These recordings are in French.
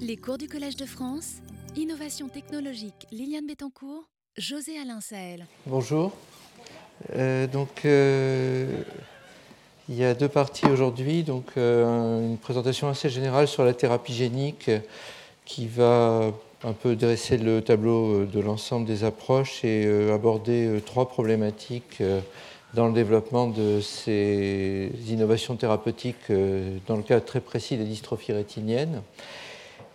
Les cours du Collège de France, Innovation technologique Liliane Bettencourt, José Alain Sahel. Bonjour. Euh, donc, euh, il y a deux parties aujourd'hui. Donc, euh, une présentation assez générale sur la thérapie génique qui va un peu dresser le tableau de l'ensemble des approches et aborder trois problématiques dans le développement de ces innovations thérapeutiques dans le cas très précis des dystrophies rétiniennes.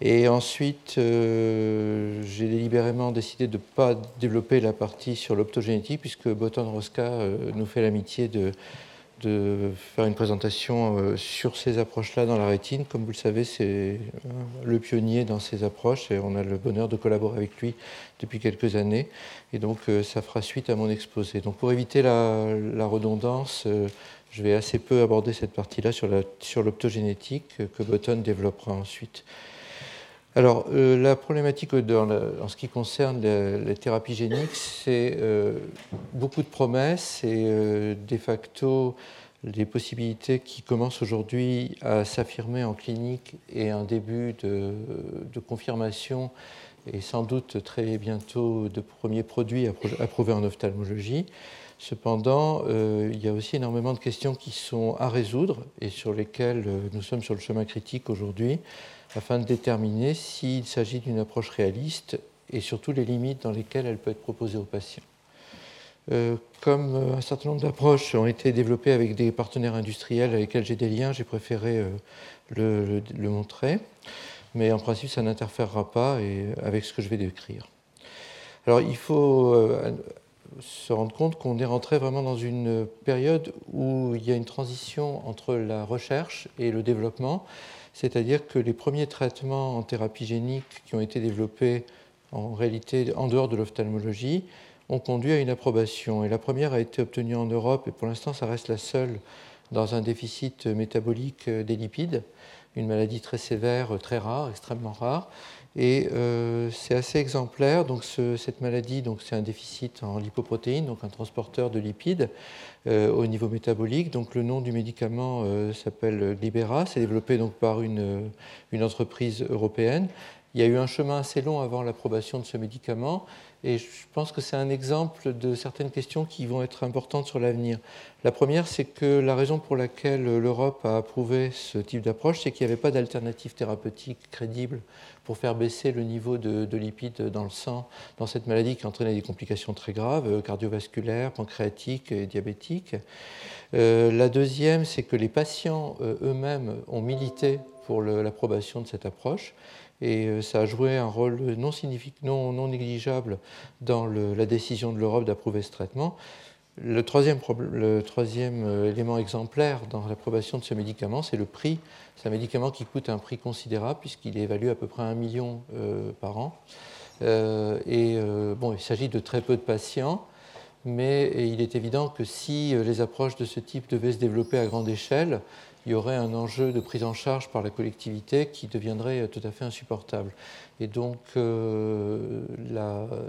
Et ensuite, euh, j'ai délibérément décidé de ne pas développer la partie sur l'optogénétique, puisque Boton Rosca euh, nous fait l'amitié de, faire une présentation euh, sur ces approches-là dans la rétine. Comme vous le savez, c'est le pionnier dans ces approches, et on a le bonheur de collaborer avec lui depuis quelques années. Et donc, ça fera suite à mon exposé. Donc, pour éviter la, redondance, je vais assez peu aborder cette partie-là sur l'optogénétique, que Boton développera ensuite. Alors, euh, la problématique en ce qui concerne les, thérapies géniques, c'est euh, beaucoup de promesses et euh, de facto des possibilités qui commencent aujourd'hui à s'affirmer en clinique et un début de, confirmation et sans doute très bientôt de premiers produits approuvés en ophtalmologie. Cependant, il y a aussi énormément de questions qui sont à résoudre et sur lesquelles nous sommes sur le chemin critique aujourd'hui afin de déterminer s'il s'agit d'une approche réaliste et surtout les limites dans lesquelles elle peut être proposée aux patients. Euh, comme euh, un certain nombre d'approches ont été développées avec des partenaires industriels avec lesquels j'ai des liens, j'ai préféré euh, le, montrer. Mais en principe, ça n'interférera pas avec ce que je vais décrire. Alors, il faut se rendre compte qu'on est rentré vraiment dans une période où il y a une transition entre la recherche et le développement c'est-à-dire que les premiers traitements en thérapie génique qui ont été développés en réalité en dehors de l'ophtalmologie ont conduit à une approbation. Et la première a été obtenue en Europe, et pour l'instant ça reste la seule dans un déficit métabolique des lipides, une maladie très sévère, très rare, extrêmement rare. Et euh, c'est assez exemplaire. Donc cette maladie, donc c'est un déficit en lipoprotéines, donc un transporteur de lipides euh, au niveau métabolique. Donc le nom du médicament euh, s'appelle Libera. C'est développé donc par une, une entreprise européenne. Il y a eu un chemin assez long avant l'approbation de ce médicament et je pense que c'est un exemple de certaines questions qui vont être importantes sur l'avenir. La première, c'est que la raison pour laquelle l'Europe a approuvé ce type d'approche, c'est qu'il n'y avait pas d'alternative thérapeutique crédible pour faire baisser le niveau de, lipides dans le sang dans cette maladie qui entraînait des complications très graves, euh, cardiovasculaires, pancréatiques et diabétiques. Euh, la deuxième, c'est que les patients euh, eux-mêmes ont milité pour l'approbation de cette approche et euh, ça a joué un rôle non, négligeable dans la décision de l'Europe d'approuver ce traitement. Le troisième, euh, élément exemplaire dans l'approbation de ce médicament, c'est le prix. C'est un médicament qui coûte un prix considérable puisqu'il est évalué à peu près à un million euh, par an. et bon, il s'agit de très peu de patients, mais il est évident que si les approches de ce type devaient se développer à grande échelle, il y aurait un enjeu de prise en charge par la collectivité qui deviendrait tout à fait insupportable. Et donc, euh,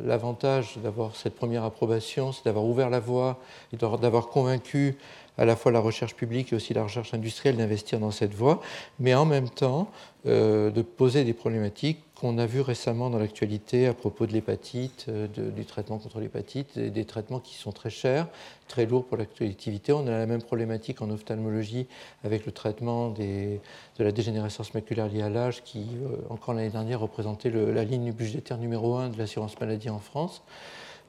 l'avantage d'avoir cette première approbation, c'est d'avoir ouvert la voie et d'avoir convaincu à la fois la recherche publique et aussi la recherche industrielle d'investir dans cette voie, mais en même temps euh, de poser des problématiques qu'on a vues récemment dans l'actualité à propos de l'hépatite, euh, du traitement contre l'hépatite, des, traitements qui sont très chers, très lourds pour la. On a la même problématique en ophtalmologie avec le traitement de la dégénérescence maculaire liée à l'âge qui, euh, encore l'année dernière, représentait la ligne budgétaire numéro un de l'assurance maladie en France.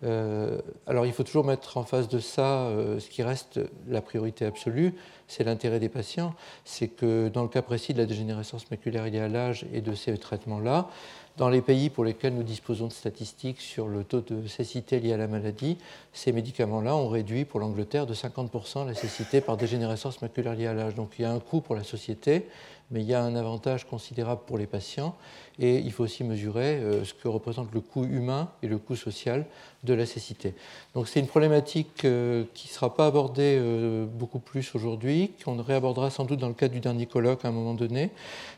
Euh, alors il faut toujours mettre en face de ça euh, ce qui reste la priorité absolue, c'est l'intérêt des patients. C'est que dans le cas précis de la dégénérescence maculaire liée à l'âge et de ces traitements-là, dans les pays pour lesquels nous disposons de statistiques sur le taux de cécité lié à la maladie, ces médicaments-là ont réduit pour l'Angleterre de 50% la cécité par dégénérescence maculaire liée à l'âge. Donc il y a un coût pour la société, mais il y a un avantage considérable pour les patients. Et il faut aussi mesurer euh, ce que représente le coût humain et le coût social de la cécité. Donc c'est une problématique euh, qui ne sera pas abordée euh, beaucoup plus aujourd'hui, qu'on réabordera sans doute dans le cadre du dernier colloque à un moment donné.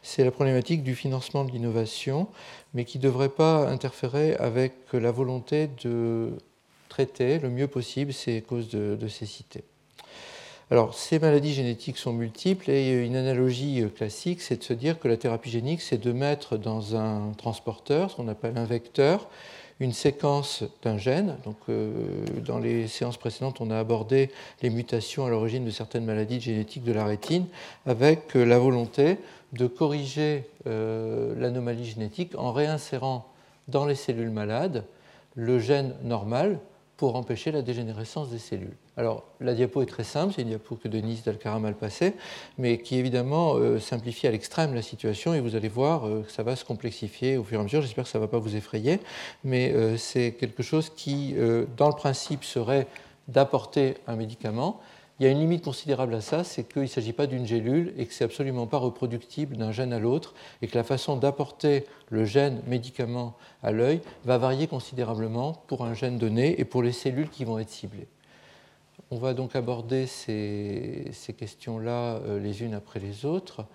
C'est la problématique du financement de l'innovation, mais qui ne devrait pas interférer avec la volonté de traiter le mieux possible ces causes de, cécité. Alors, ces maladies génétiques sont multiples et une analogie classique, c'est de se dire que la thérapie génique, c'est de mettre dans un transporteur, ce qu'on appelle un vecteur, une séquence d'un gène. Donc, euh, dans les séances précédentes, on a abordé les mutations à l'origine de certaines maladies génétiques de la rétine, avec euh, la volonté de corriger euh, l'anomalie génétique en réinsérant dans les cellules malades le gène normal pour empêcher la dégénérescence des cellules. Alors, la diapo est très simple, c'est une diapo que Denise Dalcara mal passée, mais qui évidemment euh, simplifie à l'extrême la situation et vous allez voir euh, que ça va se complexifier au fur et à mesure. J'espère que ça ne va pas vous effrayer, mais euh, c'est quelque chose qui, dans le principe, serait d'apporter un médicament il y a une limite considérable à ça, c'est qu'il ne s'agit pas d'une gélule et que c'est absolument pas reproductible d'un gène à l'autre et que la façon d'apporter le gène médicament à l'œil va varier considérablement pour un gène donné et pour les cellules qui vont être ciblées. On va donc aborder ces, questions-là euh, les unes après les autres.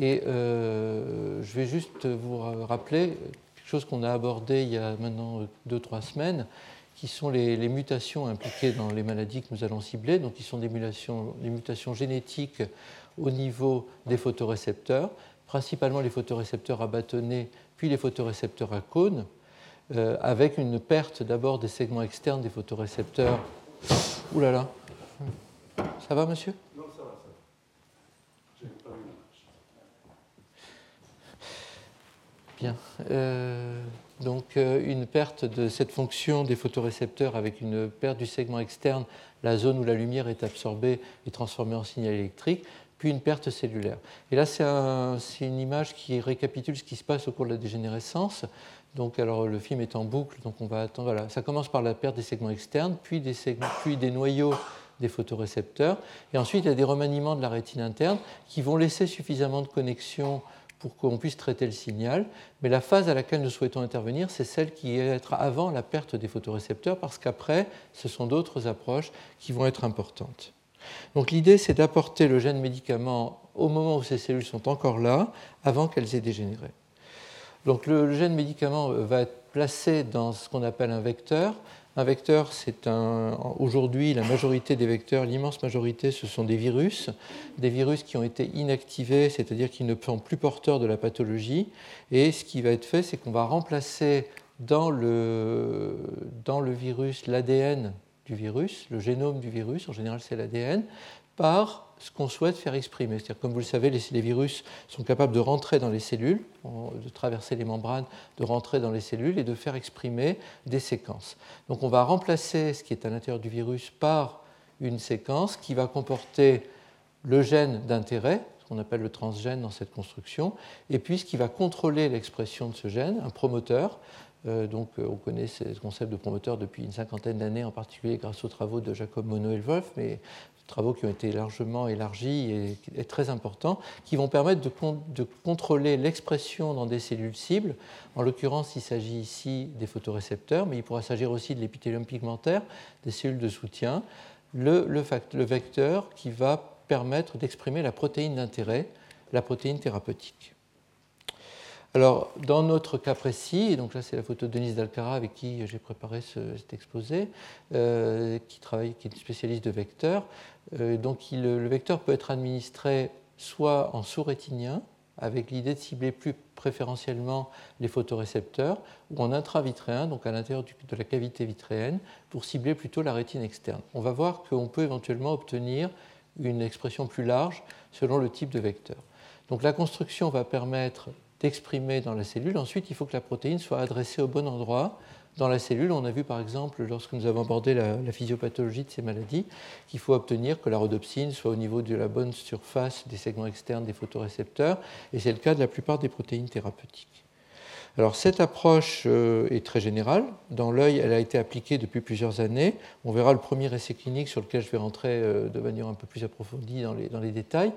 Et euh, je vais juste vous rappeler quelque chose qu'on a abordé il y a maintenant deux, trois semaines, qui sont les, mutations impliquées dans les maladies que nous allons cibler, donc qui sont des mutations, génétiques au niveau des photorécepteurs, principalement les photorécepteurs à bâtonnets, puis les photorécepteurs à cônes, euh, avec une perte d'abord des segments externes des photorécepteurs. Ouh là là, ça va monsieur? Non, ça va, ça va. Pas Bien. Euh, donc euh, une perte de cette fonction des photorécepteurs avec une perte du segment externe, la zone où la lumière est absorbée et transformée en signal électrique, puis une perte cellulaire. Et là, c'est une image qui récapitule ce qui se passe au cours de la dégénérescence. Donc, alors, le film est en boucle, donc on va attendre. Voilà. Ça commence par la perte des segments externes, puis des, noyaux des photorécepteurs, et ensuite il y a des remaniements de la rétine interne qui vont laisser suffisamment de connexions pour qu'on puisse traiter le signal. Mais la phase à laquelle nous souhaitons intervenir, c'est celle qui est être avant la perte des photorécepteurs, parce qu'après, ce sont d'autres approches qui vont être importantes. Donc l'idée, c'est d'apporter le gène médicament au moment où ces cellules sont encore là, avant qu'elles aient dégénéré. Donc le gène médicament va être placé dans ce qu'on appelle un vecteur. Un vecteur, c'est un. Aujourd'hui, la majorité des vecteurs, l'immense majorité, ce sont des virus, des virus qui ont été inactivés, c'est-à-dire qui ne sont plus porteurs de la pathologie. Et ce qui va être fait, c'est qu'on va remplacer dans le, dans le virus l'ADN du virus, le génome du virus, en général c'est l'ADN, par ce qu'on souhaite faire exprimer. C'est-à-dire, comme vous le savez, les, virus sont capables de rentrer dans les cellules, de traverser les membranes, de rentrer dans les cellules et de faire exprimer des séquences. Donc on va remplacer ce qui est à l'intérieur du virus par une séquence qui va comporter le gène d'intérêt, ce qu'on appelle le transgène dans cette construction, et puis ce qui va contrôler l'expression de ce gène, un promoteur. Euh, donc, euh, on connaît ce concept de promoteur depuis une cinquantaine d'années, en particulier grâce aux travaux de Jacob Monod et Wolf, mais travaux qui ont été largement élargis et, très importants, qui vont permettre de, contrôler l'expression dans des cellules cibles. En l'occurrence, il s'agit ici des photorécepteurs, mais il pourra s'agir aussi de l'épithélium pigmentaire, des cellules de soutien, le, le vecteur qui va permettre d'exprimer la protéine d'intérêt, la protéine thérapeutique. Alors, dans notre cas précis, donc là c'est la photo de Denise Dalcara avec qui j'ai préparé cet exposé, euh, qui travaille, qui est spécialiste de vecteurs. Euh, donc le vecteur peut être administré soit en sous-rétinien, avec l'idée de cibler plus préférentiellement les photorécepteurs, ou en intravitréen, donc à l'intérieur de la cavité vitréenne, pour cibler plutôt la rétine externe. On va voir qu'on peut éventuellement obtenir une expression plus large selon le type de vecteur. Donc la construction va permettre d'exprimer dans la cellule. Ensuite, il faut que la protéine soit adressée au bon endroit dans la cellule. On a vu par exemple, lorsque nous avons abordé la, physiopathologie de ces maladies, qu'il faut obtenir que la rhodopsine soit au niveau de la bonne surface des segments externes des photorécepteurs, et c'est le cas de la plupart des protéines thérapeutiques. Alors cette approche euh, est très générale. Dans l'œil, elle a été appliquée depuis plusieurs années. On verra le premier essai clinique sur lequel je vais rentrer euh, de manière un peu plus approfondie dans les, détails.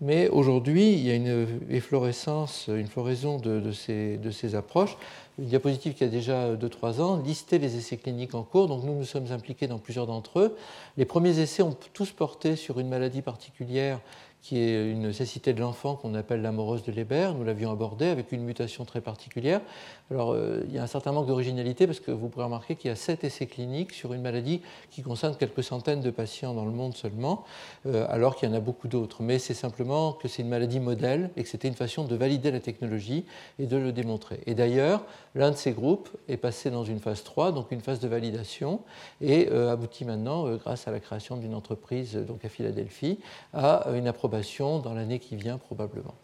Mais aujourd'hui, il y a une efflorescence, une floraison de, ces, de, ces, approches. Une diapositive qui a déjà 2-3 ans listait les essais cliniques en cours. Donc nous nous sommes impliqués dans plusieurs d'entre eux. Les premiers essais ont tous porté sur une maladie particulière qui est une cécité de l'enfant qu'on appelle l'amorose de Leber. Nous l'avions abordé avec une mutation très particulière. Alors, euh, il y a un certain manque d'originalité parce que vous pourrez remarquer qu'il y a sept essais cliniques sur une maladie qui concerne quelques centaines de patients dans le monde seulement, euh, alors qu'il y en a beaucoup d'autres. Mais c'est simplement que c'est une maladie modèle et que c'était une façon de valider la technologie et de le démontrer. Et d'ailleurs, l'un de ces groupes est passé dans une phase 3, donc une phase de validation, et euh, aboutit maintenant, grâce à la création d'une entreprise donc à Philadelphie, à une approbation dans l'année qui vient probablement.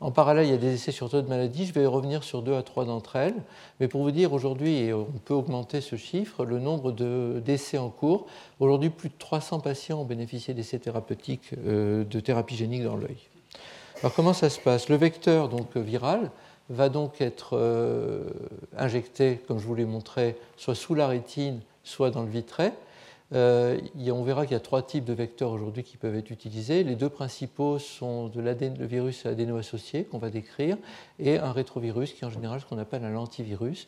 En parallèle, il y a des essais sur d'autres maladies. Je vais revenir sur deux à trois d'entre elles. Mais pour vous dire, aujourd'hui, et on peut augmenter ce chiffre, le nombre d'essais en cours. Aujourd'hui, plus de 300 patients ont bénéficié d'essais thérapeutiques euh, de thérapie génique dans l'œil. Alors, comment ça se passe? Le vecteur donc, viral va donc être euh, injecté, comme je vous l'ai montré, soit sous la rétine, soit dans le vitret. Euh, on verra qu'il y a trois types de vecteurs aujourd'hui qui peuvent être utilisés. Les deux principaux sont le virus adéno-associé qu'on va décrire et un rétrovirus qui est en général ce qu'on appelle un lentivirus.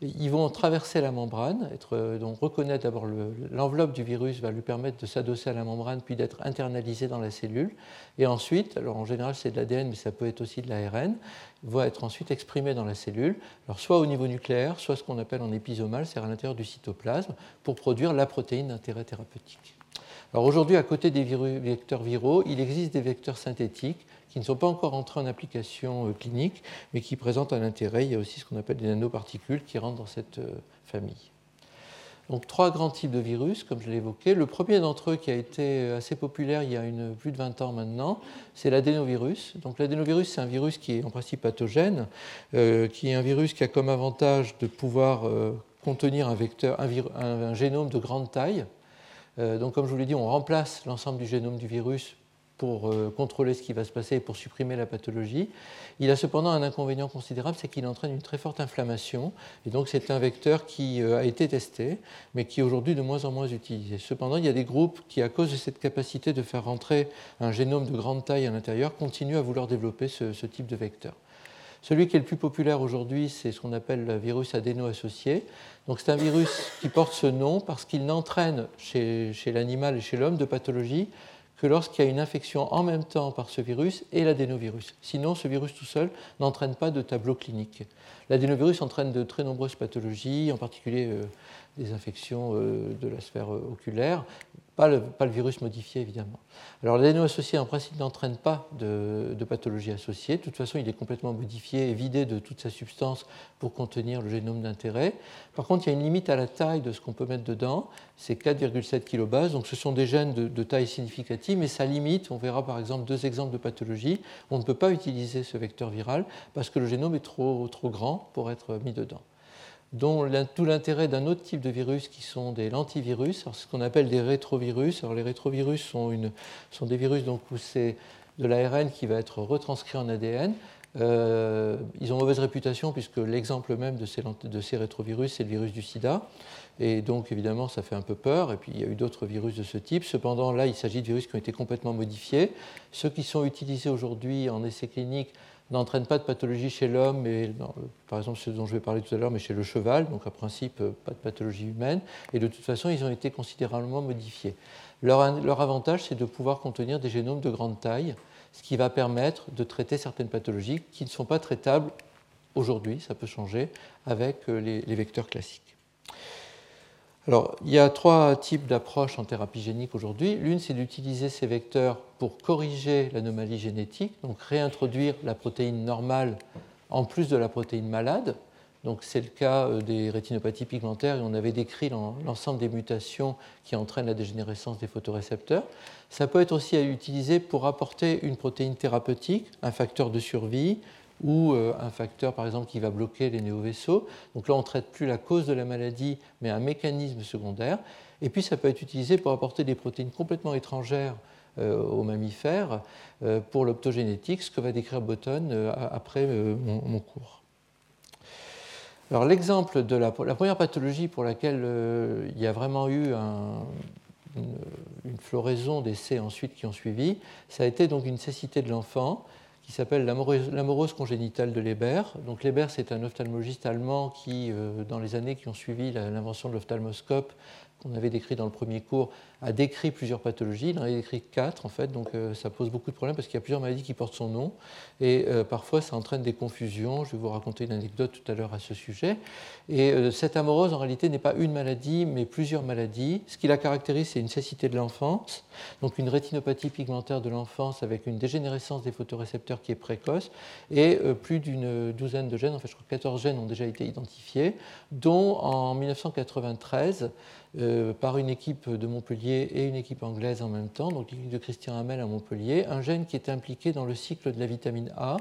Ils vont traverser la membrane, euh, donc reconnaître d'abord l'enveloppe du virus va lui permettre de s'adosser à la membrane puis d'être internalisé dans la cellule. Et ensuite, alors en général c'est de l'ADN mais ça peut être aussi de l'ARN, va être ensuite exprimé dans la cellule, soit au niveau nucléaire, soit ce qu'on appelle en épisomal, c'est-à-dire à l'intérieur du cytoplasme, pour produire la protéine d'intérêt thérapeutique. Alors aujourd'hui, à côté des vecteurs viraux, il existe des vecteurs synthétiques qui ne sont pas encore entrés en application euh, clinique, mais qui présentent un intérêt. Il y a aussi ce qu'on appelle des nanoparticules qui rentrent dans cette euh, famille. Donc trois grands types de virus, comme je l'ai évoqué. Le premier d'entre eux qui a été euh, assez populaire il y a plus de 20 ans maintenant, c'est l'adénovirus. Donc l'adénovirus, c'est un virus qui est en principe pathogène, qui est un virus qui a comme avantage de pouvoir contenir un, vecteur, un, génome de grande taille. donc comme je vous l'ai dit, on remplace l'ensemble du génome du virus pour euh, contrôler ce qui va se passer et pour supprimer la pathologie. Il a cependant un inconvénient considérable, c'est qu'il entraîne une très forte inflammation. Et donc c'est un vecteur qui euh, a été testé, mais qui est aujourd'hui de moins en moins utilisé. Cependant, il y a des groupes qui, à cause de cette capacité de faire rentrer un génome de grande taille à l'intérieur, continuent à vouloir développer ce, type de vecteur. Celui qui est le plus populaire aujourd'hui, c'est ce qu'on appelle le virus adéno-associé. Donc c'est un virus qui porte ce nom parce qu'il n'entraîne chez, chez l'animal et chez l'homme de pathologie que lorsqu'il y a une infection en même temps par ce virus et l'adénovirus. Sinon, ce virus tout seul n'entraîne pas de tableau clinique. L'adénovirus entraîne de très nombreuses pathologies, en particulier euh, des infections euh, de la sphère euh, oculaire, pas le, virus modifié évidemment. Alors l'adéno associé en principe n'entraîne pas de, pathologie associée, de toute façon il est complètement modifié et vidé de toute sa substance pour contenir le génome d'intérêt. Par contre il y a une limite à la taille de ce qu'on peut mettre dedans, c'est 4,7 kilobases, donc ce sont des gènes de, taille significative, mais ça limite, on verra par exemple deux exemples de pathologies, on ne peut pas utiliser ce vecteur viral parce que le génome est trop grand pour être mis dedans dont tout l'intérêt d'un autre type de virus qui sont des lentivirus, ce qu'on appelle des rétrovirus. Alors les rétrovirus sont, des virus donc, où c'est de l'ARN qui va être retranscrit en ADN. Euh, ils ont mauvaise réputation puisque l'exemple même de ces, de ces rétrovirus, c'est le virus du sida. Et donc évidemment, ça fait un peu peur. Et puis il y a eu d'autres virus de ce type. Cependant, là, il s'agit de virus qui ont été complètement modifiés. Ceux qui sont utilisés aujourd'hui en essais cliniques n'entraîne pas de pathologie chez l'homme, par exemple ce dont je vais parler tout à l'heure, mais chez le cheval, donc à principe euh, pas de pathologie humaine, et de toute façon ils ont été considérablement modifiés. Leur, leur avantage c'est de pouvoir contenir des génomes de grande taille, ce qui va permettre de traiter certaines pathologies qui ne sont pas traitables aujourd'hui, ça peut changer, avec euh, les vecteurs classiques. Il y a trois types d'approches en thérapie génique aujourd'hui. L'une, c'est d'utiliser ces vecteurs pour corriger l'anomalie génétique, donc réintroduire la protéine normale en plus de la protéine malade. Donc, c'est le cas euh, des rétinopathies pigmentaires et on avait décrit l'ensemble des mutations qui entraînent la dégénérescence des photorécepteurs. Ça peut être aussi utilisé pour apporter une protéine thérapeutique, un facteur de survie, ou euh, un facteur, par exemple, qui va bloquer les néovaisseaux. Donc là, on ne traite plus la cause de la maladie, mais un mécanisme secondaire. Et puis, ça peut être utilisé pour apporter des protéines complètement étrangères euh, aux mammifères euh, pour l'optogénétique, ce que va décrire Botton après mon, cours. Alors l'exemple de la, première pathologie pour laquelle il y a vraiment eu une, une, floraison d'essais ensuite qui ont suivi, ça a été donc une cécité de l'enfant qui s'appelle l'amorose congénitale de Leber. Donc Leber, c'est un ophtalmologiste allemand qui, euh, dans les années qui ont suivi l'invention de l'ophtalmoscope, qu'on avait décrit dans le premier cours, a décrit plusieurs pathologies. Il en a décrit quatre, en fait, donc euh, ça pose beaucoup de problèmes parce qu'il y a plusieurs maladies qui portent son nom. Et euh, parfois, ça entraîne des confusions. Je vais vous raconter une anecdote tout à l'heure à ce sujet. Et euh, cette amorose, en réalité, n'est pas une maladie, mais plusieurs maladies. Ce qui la caractérise, c'est une cécité de l'enfance, donc une rétinopathie pigmentaire de l'enfance avec une dégénérescence des photorécepteurs qui est précoce, et plus d'une douzaine de gènes, en fait, je crois que 14 gènes ont déjà été identifiés, dont en 1993, euh, par une équipe de Montpellier et une équipe anglaise en même temps, donc l'équipe de Christian Hamel à Montpellier, un gène qui est impliqué dans le cycle de la vitamine A.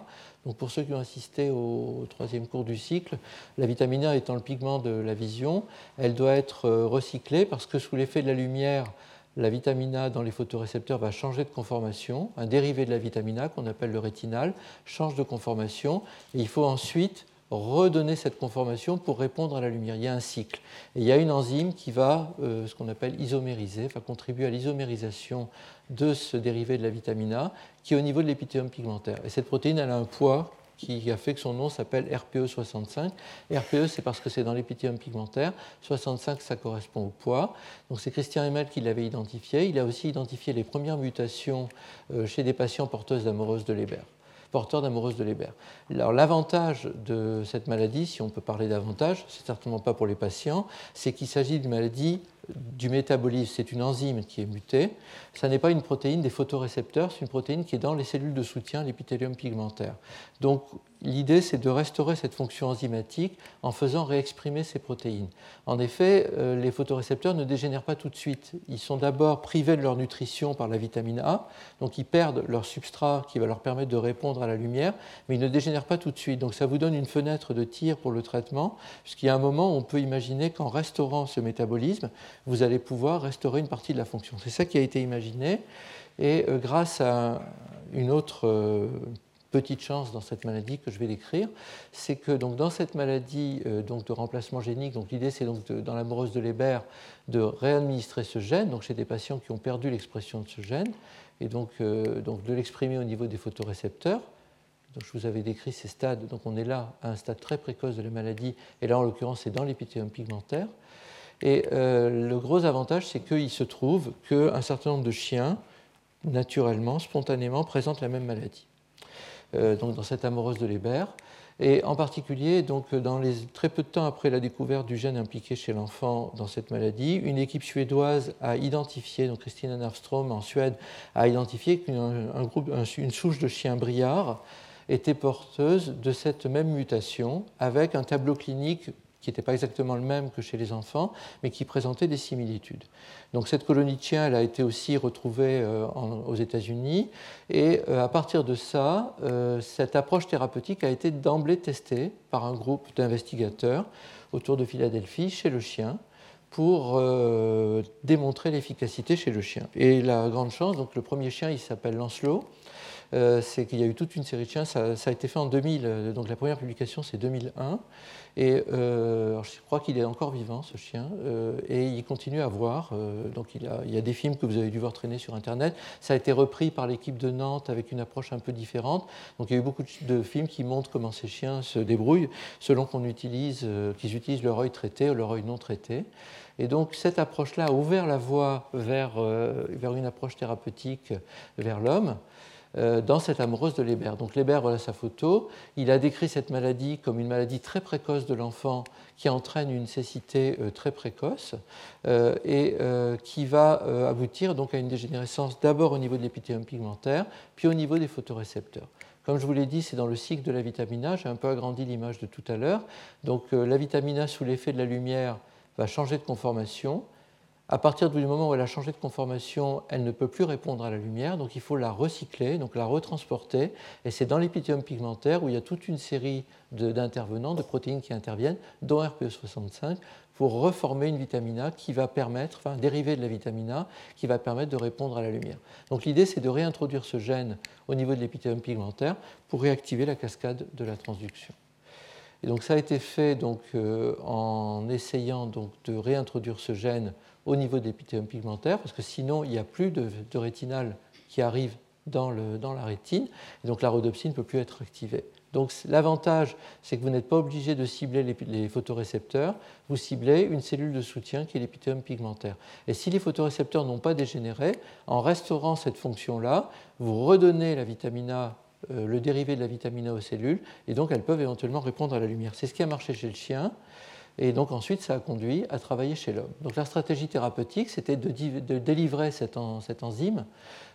Donc pour ceux qui ont assisté au troisième cours du cycle, la vitamine A étant le pigment de la vision, elle doit être euh, recyclée parce que sous l'effet de la lumière, la vitamine A dans les photorécepteurs va changer de conformation. Un dérivé de la vitamine A qu'on appelle le rétinal change de conformation et il faut ensuite redonner cette conformation pour répondre à la lumière. Il y a un cycle. Et il y a une enzyme qui va, euh, ce qu'on appelle isomériser, va contribuer à l'isomérisation de ce dérivé de la vitamine A, qui est au niveau de l'épithélium pigmentaire. Et cette protéine, elle a un poids qui a fait que son nom s'appelle RPE65. RPE, c'est parce que c'est dans l'épithélium pigmentaire. 65, ça correspond au poids. Donc c'est Christian Hemmel qui l'avait identifié. Il a aussi identifié les premières mutations euh, chez des patients porteuses d'amoureuse de Leber porteur d'amoureuse de Leber. Alors l'avantage de cette maladie, si on peut parler d'avantage, c'est certainement pas pour les patients, c'est qu'il s'agit d'une maladie du métabolisme, c'est une enzyme qui est mutée. Ça n'est pas une protéine des photorécepteurs, c'est une protéine qui est dans les cellules de soutien, l'épithélium pigmentaire. Donc l'idée, c'est de restaurer cette fonction enzymatique en faisant réexprimer ces protéines. En effet, euh, les photorécepteurs ne dégénèrent pas tout de suite. Ils sont d'abord privés de leur nutrition par la vitamine A, donc ils perdent leur substrat qui va leur permettre de répondre à la lumière, mais ils ne dégénèrent pas tout de suite. Donc ça vous donne une fenêtre de tir pour le traitement, puisqu'il y a un moment où on peut imaginer qu'en restaurant ce métabolisme, vous allez pouvoir restaurer une partie de la fonction. C'est ça qui a été imaginé. Et euh, grâce à une autre euh, petite chance dans cette maladie que je vais décrire, c'est que donc, dans cette maladie euh, donc, de remplacement génique, l'idée c'est donc dans l'amoureuse de Leber de réadministrer ce gène, donc chez des patients qui ont perdu l'expression de ce gène, et donc, donc de l'exprimer au niveau des photorécepteurs. Donc, je vous avais décrit ces stades, donc on est là à un stade très précoce de la maladie, et là en l'occurrence c'est dans l'épithélium pigmentaire. Et euh, le gros avantage, c'est qu'il se trouve qu'un certain nombre de chiens, naturellement, spontanément, présentent la même maladie. Euh, donc dans cette amoureuse de Leber. Et en particulier, donc, dans les, très peu de temps après la découverte du gène impliqué chez l'enfant dans cette maladie, une équipe suédoise a identifié, donc Christina Nerfstrom en Suède, a identifié qu'une une souche de chiens briards était porteuse de cette même mutation avec un tableau clinique qui n'était pas exactement le même que chez les enfants, mais qui présentait des similitudes. Donc cette colonie de chiens, elle a été aussi retrouvée euh, aux États-Unis, et euh, à partir de ça, euh, cette approche thérapeutique a été d'emblée testée par un groupe d'investigateurs autour de Philadelphie chez le chien pour démontrer l'efficacité chez le chien. Et la grande chance, donc le premier chien, il s'appelle Lancelot, c'est qu'il y a eu toute une série de chiens. Ça, a été fait en 2000, donc la première publication c'est 2001. Et euh, je crois qu'il est encore vivant, ce chien, euh, et il continue à voir. Euh, donc il, il, y a des films que vous avez dû voir traîner sur Internet. Ça a été repris par l'équipe de Nantes avec une approche un peu différente. Donc il y a eu beaucoup de films qui montrent comment ces chiens se débrouillent selon qu'on utilise, qu'ils utilisent leur œil traité ou leur œil non traité. Et donc cette approche-là a ouvert la voie vers, vers une approche thérapeutique vers l'homme. Euh, dans cette amoureuse de Leber. Donc Leber, voilà sa photo. Il a décrit cette maladie comme une maladie très précoce de l'enfant qui entraîne une cécité euh, très précoce euh, et qui va aboutir donc à une dégénérescence d'abord au niveau de l'épithélium pigmentaire, puis au niveau des photorécepteurs. Comme je vous l'ai dit, c'est dans le cycle de la vitamine A. J'ai un peu agrandi l'image de tout à l'heure. Donc la vitamine A, sous l'effet de la lumière, va changer de conformation à partir du moment où elle a changé de conformation, elle ne peut plus répondre à la lumière, donc il faut la recycler, donc la retransporter. Et c'est dans l'épithélium pigmentaire où il y a toute une série d'intervenants, de, protéines qui interviennent, dont RPE65, pour reformer une vitamine A qui va permettre, enfin dérivé de la vitamine A, qui va permettre de répondre à la lumière. Donc l'idée, c'est de réintroduire ce gène au niveau de l'épithélium pigmentaire pour réactiver la cascade de la transduction. Et donc ça a été fait donc, euh, en essayant donc, de réintroduire ce gène au niveau de l'épithélium pigmentaire, parce que sinon, il n'y a plus de, rétinal qui arrive dans, la rétine, et donc la rhodopsine ne peut plus être activée. Donc l'avantage, c'est que vous n'êtes pas obligé de cibler les, photorécepteurs, vous ciblez une cellule de soutien qui est l'épithélium pigmentaire. Et si les photorécepteurs n'ont pas dégénéré, en restaurant cette fonction-là, vous redonnez la vitamine A, euh, le dérivé de la vitamine A aux cellules, et donc elles peuvent éventuellement répondre à la lumière. C'est ce qui a marché chez le chien. Et donc ensuite, ça a conduit à travailler chez l'homme. Donc la stratégie thérapeutique, c'était de, délivrer cette, enzyme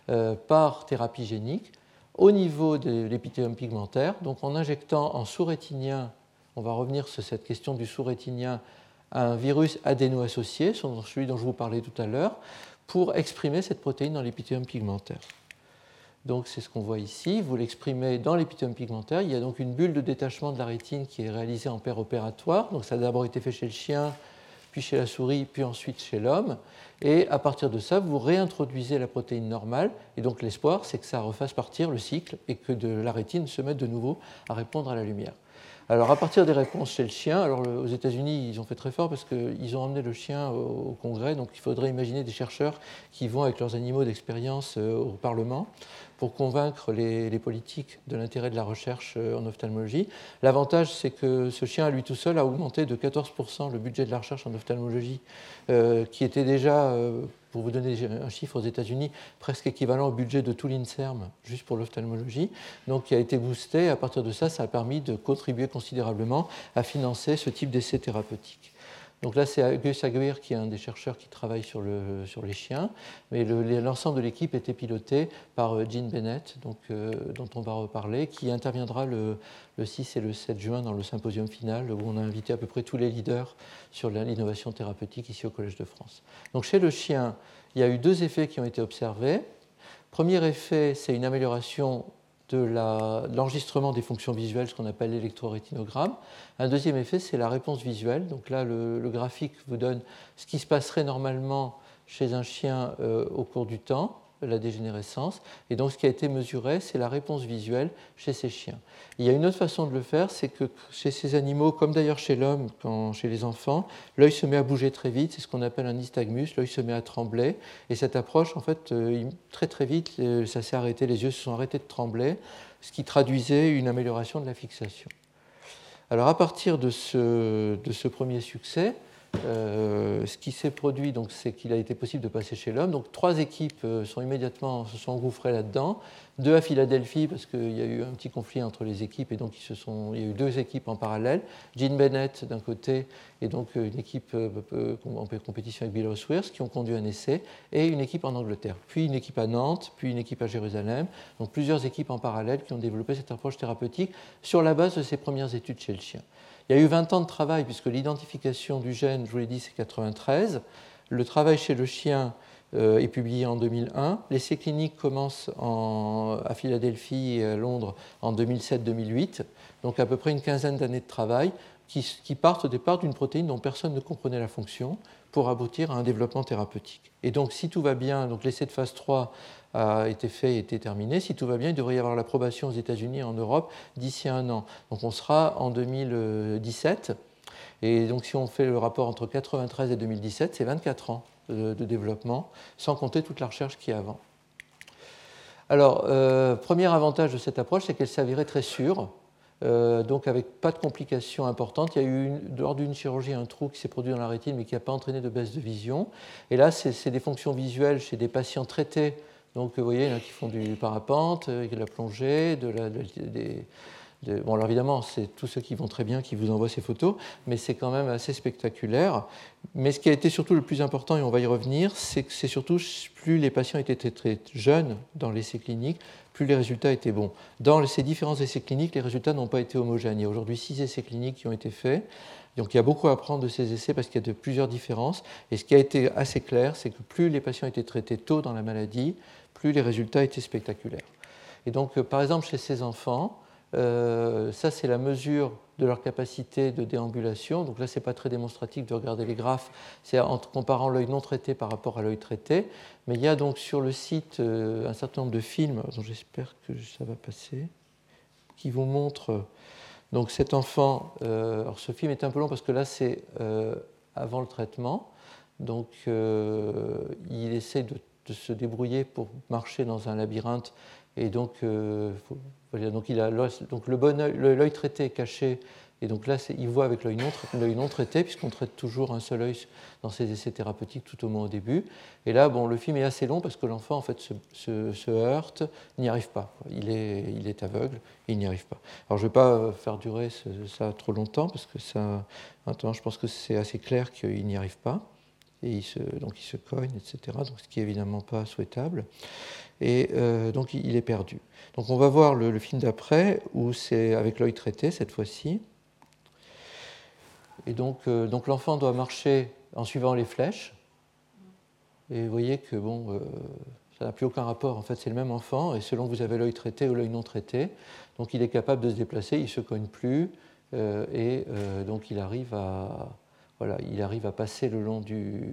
euh, par thérapie génique au niveau de l'épithélium pigmentaire, donc en injectant en sous-rétinien, on va revenir sur cette question du sous-rétinien, un virus adéno-associé, celui dont je vous parlais tout à l'heure, pour exprimer cette protéine dans l'épithélium pigmentaire. Donc c'est ce qu'on voit ici, vous l'exprimez dans l'épithélium pigmentaire, il y a donc une bulle de détachement de la rétine qui est réalisée en paire opératoire, donc ça a d'abord été fait chez le chien, puis chez la souris, puis ensuite chez l'homme. Et à partir de ça, vous réintroduisez la protéine normale. Et donc l'espoir, c'est que ça refasse partir le cycle et que de la rétine se mette de nouveau à répondre à la lumière. Alors à partir des réponses chez le chien, alors aux États-Unis ils ont fait très fort parce qu'ils ont emmené le chien au, Congrès, donc il faudrait imaginer des chercheurs qui vont avec leurs animaux d'expérience euh, au Parlement pour convaincre les, politiques de l'intérêt de la recherche euh, en ophtalmologie. L'avantage, c'est que ce chien, à lui tout seul, a augmenté de 14% le budget de la recherche en ophtalmologie, euh, qui était déjà, euh, pour vous donner un chiffre aux États-Unis, presque équivalent au budget de tout l'INSERM, juste pour l'ophtalmologie. Donc, qui a été boosté. À partir de ça, ça a permis de contribuer considérablement à financer ce type d'essais thérapeutiques. Donc là, c'est Gus Aguirre qui est un des chercheurs qui travaille sur, les chiens, mais l'ensemble de l'équipe était piloté par euh, Jean Bennett, euh, dont on va reparler, qui interviendra le, 6 et le 7 juin dans le symposium final, où on a invité à peu près tous les leaders sur l'innovation thérapeutique ici au Collège de France. Donc chez le chien, il y a eu deux effets qui ont été observés. Premier effet, c'est une amélioration de l'enregistrement des fonctions visuelles, ce qu'on appelle l'électrorétinogramme. Un deuxième effet, c'est la réponse visuelle. Donc là, le, graphique vous donne ce qui se passerait normalement chez un chien euh, au cours du temps la dégénérescence. Et donc ce qui a été mesuré, c'est la réponse visuelle chez ces chiens. Il y a une autre façon de le faire, c'est que chez ces animaux, comme d'ailleurs chez l'homme, chez les enfants, l'œil se met à bouger très vite, c'est ce qu'on appelle un nystagmus, l'œil se met à trembler. Et cette approche, en fait, euh, très très vite, euh, ça s'est arrêté, les yeux se sont arrêtés de trembler, ce qui traduisait une amélioration de la fixation. Alors à partir de ce, de ce premier succès, euh, ce qui s'est produit, donc, c'est qu'il a été possible de passer chez l'homme. Donc, trois équipes euh, sont immédiatement se sont engouffrées là-dedans. Deux à Philadelphie, parce qu'il y a eu un petit conflit entre les équipes, et donc il y a eu deux équipes en parallèle. Jean Bennett d'un côté, et donc euh, une équipe en compétition avec Bill Osweirs, qui ont conduit un essai, et une équipe en Angleterre. Puis une équipe à Nantes, puis une équipe à Jérusalem. Donc, plusieurs équipes en parallèle qui ont développé cette approche thérapeutique sur la base de ces premières études chez le chien. Il y a eu 20 ans de travail, puisque l'identification du gène, je vous l'ai dit, c'est 93. Le travail chez le chien euh, est publié en 2001. L'essai clinique commence à Philadelphie et à Londres en 2007-2008. Donc à peu près une quinzaine d'années de travail qui, partent au départ d'une protéine dont personne ne comprenait la fonction pour aboutir à un développement thérapeutique. Et donc si tout va bien, l'essai de phase 3 a été fait et été terminé. Si tout va bien, il devrait y avoir l'approbation aux États-Unis et en Europe d'ici un an. Donc on sera en 2017. Et donc si on fait le rapport entre 1993 et 2017, c'est 24 ans de, développement, sans compter toute la recherche qui est avant. Alors, euh, premier avantage de cette approche, c'est qu'elle s'avérait très sûre. Euh, donc avec pas de complications importantes. Il y a eu lors d'une chirurgie un trou qui s'est produit dans la rétine mais qui n'a pas entraîné de baisse de vision. Et là, c'est des fonctions visuelles chez des patients traités donc vous voyez, il y en a qui font du parapente, euh, de la plongée, de la, bon, alors évidemment, c'est tous ceux qui vont très bien qui vous envoient ces photos, mais c'est quand même assez spectaculaire. Mais ce qui a été surtout le plus important, et on va y revenir, c'est que c'est surtout plus les patients étaient très, très jeunes dans l'essai clinique, plus les résultats étaient bons. Dans ces différents essais cliniques, les résultats n'ont pas été homogènes. Il y a aujourd'hui six essais cliniques qui ont été faits. Donc il y a beaucoup à apprendre de ces essais parce qu'il y a de plusieurs différences. Et ce qui a été assez clair, c'est que plus les patients étaient traités tôt dans la maladie, les résultats étaient spectaculaires. Et donc, euh, par exemple, chez ces enfants, euh, ça c'est la mesure de leur capacité de déambulation. Donc là, ce n'est pas très démonstratif de regarder les graphes, c'est en comparant l'œil non traité par rapport à l'œil traité. Mais il y a donc sur le site euh, un certain nombre de films, dont j'espère que ça va passer, qui vous montrent donc cet enfant. ce film est un peu long parce que là, c'est avant le traitement. Donc il essaie de de se débrouiller pour marcher dans un labyrinthe. Et donc, euh, il a, donc le bon l'œil traité est caché et donc là, il voit avec l'œil non, traité, puisqu'on traite toujours un seul œil dans ces essais thérapeutiques tout au moins au début. Et là, bon, le film est assez long parce que l'enfant en fait, se, heurte, n'y arrive pas. Il est, aveugle il n'y arrive pas. Alors je ne vais pas faire durer ça trop longtemps parce que ça, maintenant, je pense que c'est assez clair qu'il n'y arrive pas. Et il se, donc il se cogne, etc. Donc, ce qui n'est évidemment pas souhaitable. Et euh, donc il est perdu. Donc on va voir le film d'après où c'est avec l'œil traité cette fois-ci. Et donc, euh, donc l'enfant doit marcher en suivant les flèches. Et vous voyez que bon, euh, ça n'a plus aucun rapport. En fait, c'est le même enfant. Et selon que vous avez l'œil traité ou l'œil non traité, donc il est capable de se déplacer, il ne se cogne plus. Et donc il arrive, à, il arrive à passer le long, du,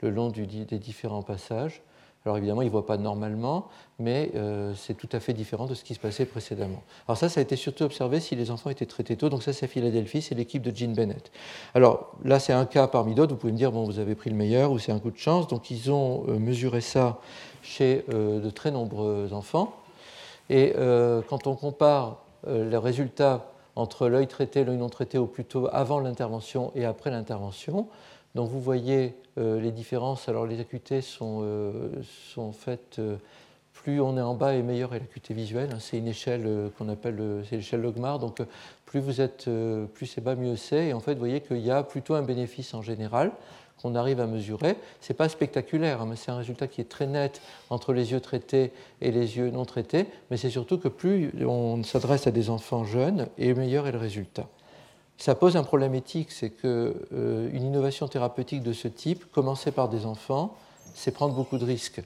le long des différents passages. Alors évidemment, il ne voit pas normalement, mais euh, c'est tout à fait différent de ce qui se passait précédemment. Alors ça, ça a été surtout observé si les enfants étaient traités tôt. Donc ça, c'est Philadelphie, c'est l'équipe de Jean Bennett. Alors là, c'est un cas parmi d'autres. Vous pouvez me dire, bon, vous avez pris le meilleur ou c'est un coup de chance. Donc ils ont euh, mesuré ça chez euh, de très nombreux enfants. Et quand on compare les résultats entre l'œil traité, l'œil non traité, ou plutôt avant l'intervention et après l'intervention, donc vous voyez euh, les différences. Alors les acuités sont, euh, sont faites, euh, plus on est en bas et meilleure est l'acuité visuelle. Hein. c'est une échelle qu'on appelle l'échelle Logmar. Donc plus vous êtes, plus c'est bas, mieux c'est. Et en fait, vous voyez qu'il y a plutôt un bénéfice en général qu'on arrive à mesurer. Ce n'est pas spectaculaire, hein, mais c'est un résultat qui est très net entre les yeux traités et les yeux non traités. Mais c'est surtout que plus on s'adresse à des enfants jeunes, et meilleur est le résultat ça pose un problème éthique, c'est qu'une euh, innovation thérapeutique de ce type, commencer par des enfants, c'est prendre beaucoup de risques.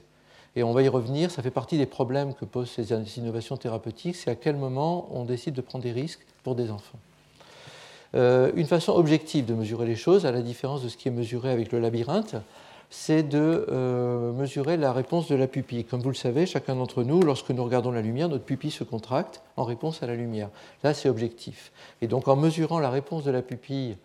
Et on va y revenir, ça fait partie des problèmes que posent ces innovations thérapeutiques, c'est à quel moment on décide de prendre des risques pour des enfants. Euh, une façon objective de mesurer les choses, à la différence de ce qui est mesuré avec le labyrinthe, c'est de euh, mesurer la réponse de la pupille. Comme vous le savez, chacun d'entre nous, lorsque nous regardons la lumière, notre pupille se contracte en réponse à la lumière. Là, c'est objectif. Et donc, en mesurant la réponse de la pupille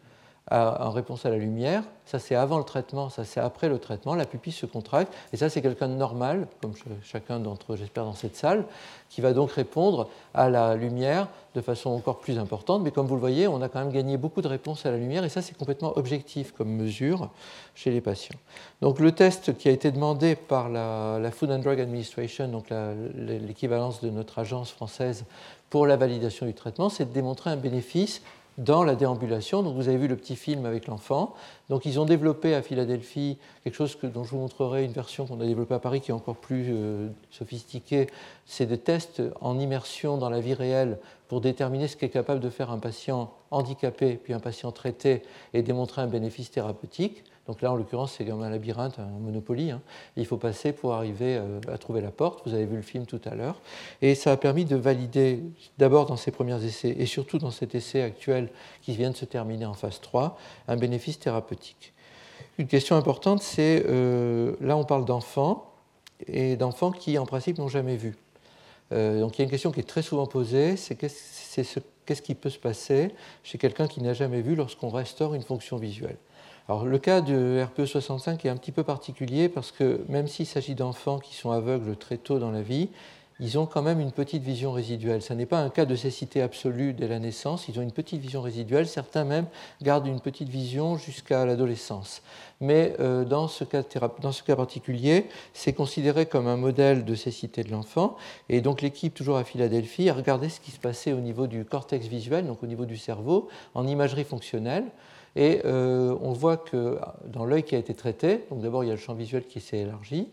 en réponse à la lumière. Ça, c'est avant le traitement, ça, c'est après le traitement. La pupille se contracte. Et ça, c'est quelqu'un de normal, comme chacun d'entre eux, j'espère, dans cette salle, qui va donc répondre à la lumière de façon encore plus importante. Mais comme vous le voyez, on a quand même gagné beaucoup de réponses à la lumière. Et ça, c'est complètement objectif comme mesure chez les patients. Donc, le test qui a été demandé par la, la Food and Drug Administration, donc l'équivalence de notre agence française pour la validation du traitement, c'est de démontrer un bénéfice dans la déambulation. Donc vous avez vu le petit film avec l'enfant. Donc ils ont développé à Philadelphie quelque chose que, dont je vous montrerai une version qu'on a développée à Paris qui est encore plus euh, sophistiquée. C'est des tests en immersion dans la vie réelle pour déterminer ce qu'est capable de faire un patient handicapé puis un patient traité et démontrer un bénéfice thérapeutique. Donc là, en l'occurrence, c'est comme un labyrinthe, un Monopoly. Hein. Il faut passer pour arriver euh, à trouver la porte. Vous avez vu le film tout à l'heure. Et ça a permis de valider, d'abord dans ces premiers essais, et surtout dans cet essai actuel qui vient de se terminer en phase 3, un bénéfice thérapeutique. Une question importante, c'est, euh, là on parle d'enfants, et d'enfants qui en principe n'ont jamais vu. Euh, donc il y a une question qui est très souvent posée, c'est qu'est-ce qui peut se passer chez quelqu'un qui n'a jamais vu lorsqu'on restaure une fonction visuelle? Alors, le cas de RPE65 est un petit peu particulier parce que même s'il s'agit d'enfants qui sont aveugles très tôt dans la vie, ils ont quand même une petite vision résiduelle. Ce n'est pas un cas de cécité absolue dès la naissance, ils ont une petite vision résiduelle, certains même gardent une petite vision jusqu'à l'adolescence. Mais euh, dans, ce cas, dans ce cas particulier, c'est considéré comme un modèle de cécité de l'enfant, et donc l'équipe, toujours à Philadelphie, a regardé ce qui se passait au niveau du cortex visuel, donc au niveau du cerveau, en imagerie fonctionnelle. Et euh, on voit que dans l'œil qui a été traité, donc d'abord il y a le champ visuel qui s'est élargi,